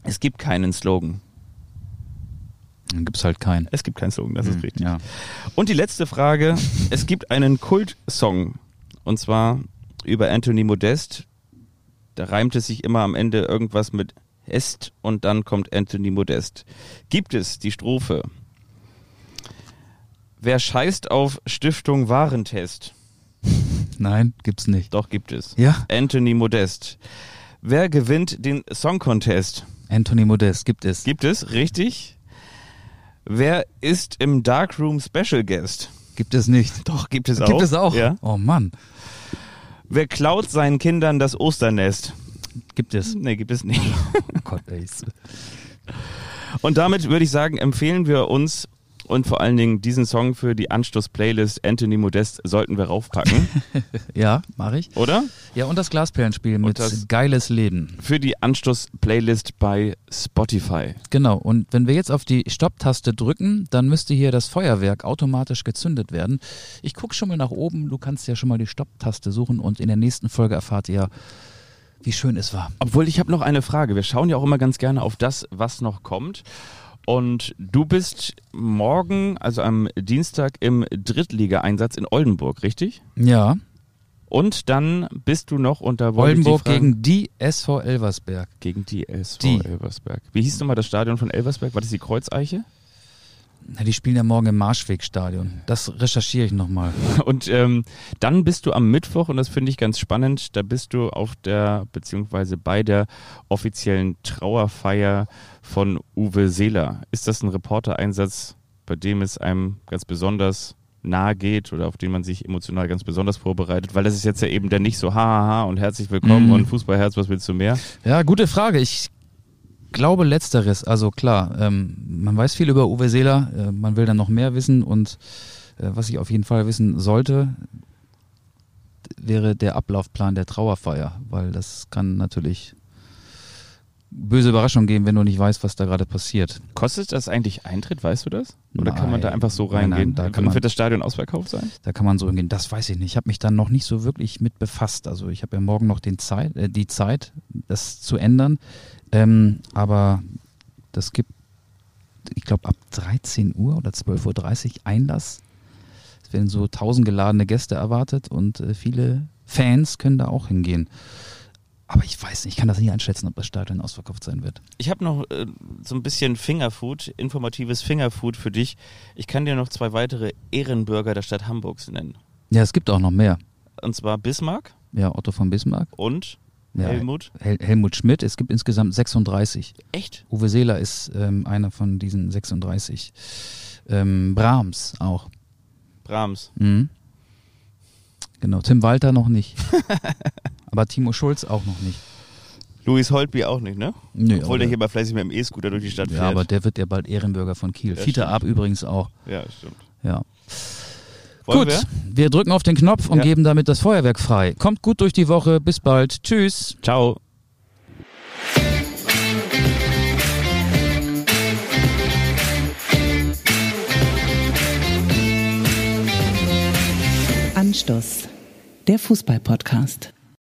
es gibt keinen Slogan. Dann gibt's halt keinen. Es gibt keinen Slogan, das Hm, ist richtig. Ja. Und die letzte Frage, es gibt einen Kultsong. Und zwar über Anthony Modest. Da reimt es sich immer am Ende irgendwas mit Est und dann kommt Anthony Modest. Gibt es die Strophe? Wer scheißt auf Stiftung Warentest? Nein, gibt's nicht. Doch, gibt es. Ja, Anthony Modest. Wer gewinnt den Song Contest? Anthony Modest gibt es. Gibt es, richtig? Wer ist im Darkroom Special Guest? Gibt es nicht. Doch, gibt es auch. Gibt es auch? Ja. Oh Mann. Wer klaut seinen Kindern das Osternest? Gibt es. Nee, gibt es nicht. Oh Gott, ey. Und damit würde ich sagen, empfehlen wir uns und vor allen Dingen diesen Song für die Anstoß-Playlist Anthony Modest sollten wir raufpacken, Ja, mache ich. oder? Ja, und das Glasperlenspiel mit Geiles Leben. Für die Anstoß-Playlist bei Spotify. Genau, und wenn wir jetzt auf die Stopptaste drücken, dann müsste hier das Feuerwerk automatisch gezündet werden. Ich gucke schon mal nach oben, du kannst ja schon mal die Stopptaste suchen und in der nächsten Folge erfahrt ihr, wie schön es war. Obwohl, ich habe noch eine Frage. Wir schauen ja auch immer ganz gerne auf das, was noch kommt. Und du bist morgen, also am Dienstag, im Drittligaeinsatz in Oldenburg, richtig? Ja, Und dann bist du noch unter Oldenburg gegen die SV Elversberg. gegen die SV Die. Elversberg. Wie hieß nochmal das Stadion von Elversberg? War das die Kreuzeiche? Na, die spielen ja morgen im Marschwegstadion. Das recherchiere ich nochmal. Und ähm, dann bist du am Mittwoch, und das finde ich ganz spannend, da bist du auf der, beziehungsweise bei der offiziellen Trauerfeier von Uwe Seeler. Ist das ein Reportereinsatz, bei dem es einem ganz besonders nahe geht oder auf den man sich emotional ganz besonders vorbereitet? Weil das ist jetzt ja eben der nicht so hahaha und herzlich willkommen Mhm. und Fußballherz, was willst du mehr? Ja, gute Frage. Ich glaube letzteres. Also klar, ähm, man weiß viel über Uwe Seeler, äh, man will dann noch mehr wissen und äh, was ich auf jeden Fall wissen sollte, wäre der Ablaufplan der Trauerfeier, weil das kann natürlich böse Überraschung geben, wenn du nicht weißt, was da gerade passiert. Kostet das eigentlich Eintritt, weißt du das? Oder kann man da Nein. einfach so Nein, nein, reingehen? da kann man- wird das Stadion ausverkauft sein? Da kann man so hingehen. Das weiß ich nicht. Ich habe mich dann noch nicht so wirklich mit befasst. Also ich habe ja morgen noch den Zeit, äh, die Zeit, das zu ändern. Ähm, aber das gibt, ich glaube, ab 13 Uhr oder 12.30 Uhr Einlass. Es werden so tausend geladene Gäste erwartet und äh, viele Fans können da auch hingehen. Aber ich weiß nicht, ich kann das nicht einschätzen, ob das Stadion ausverkauft sein wird. Ich habe noch äh, so ein bisschen Fingerfood, informatives Fingerfood für dich. Ich kann dir noch zwei weitere Ehrenbürger der Stadt Hamburgs nennen. Ja, es gibt auch noch mehr. Und zwar Bismarck Ja, Otto von Bismarck, und ja, Helmut. Hel Helmut Schmidt. Es gibt insgesamt 36. Echt? Uwe Seeler ist ähm, einer von diesen 36. Ähm, Brahms auch. Brahms. Mhm. Genau, Tim Walter noch nicht. aber Timo Schulz auch noch nicht. Louis Holtby auch nicht, ne? Nee, Obwohl der hier mal fleißig mit dem E-Scooter durch die Stadt fährt. ja, aber der wird ja bald Ehrenbürger von Kiel. Ja, Fiete. Ab übrigens auch. ja stimmt. Ja. Wollen gut, wir? wir? drücken auf den Knopf und Ja. geben damit das Feuerwerk frei. Kommt gut durch die Woche. Bis bald. Tschüss. Ciao. Anstoß, der Fußball-Podcast.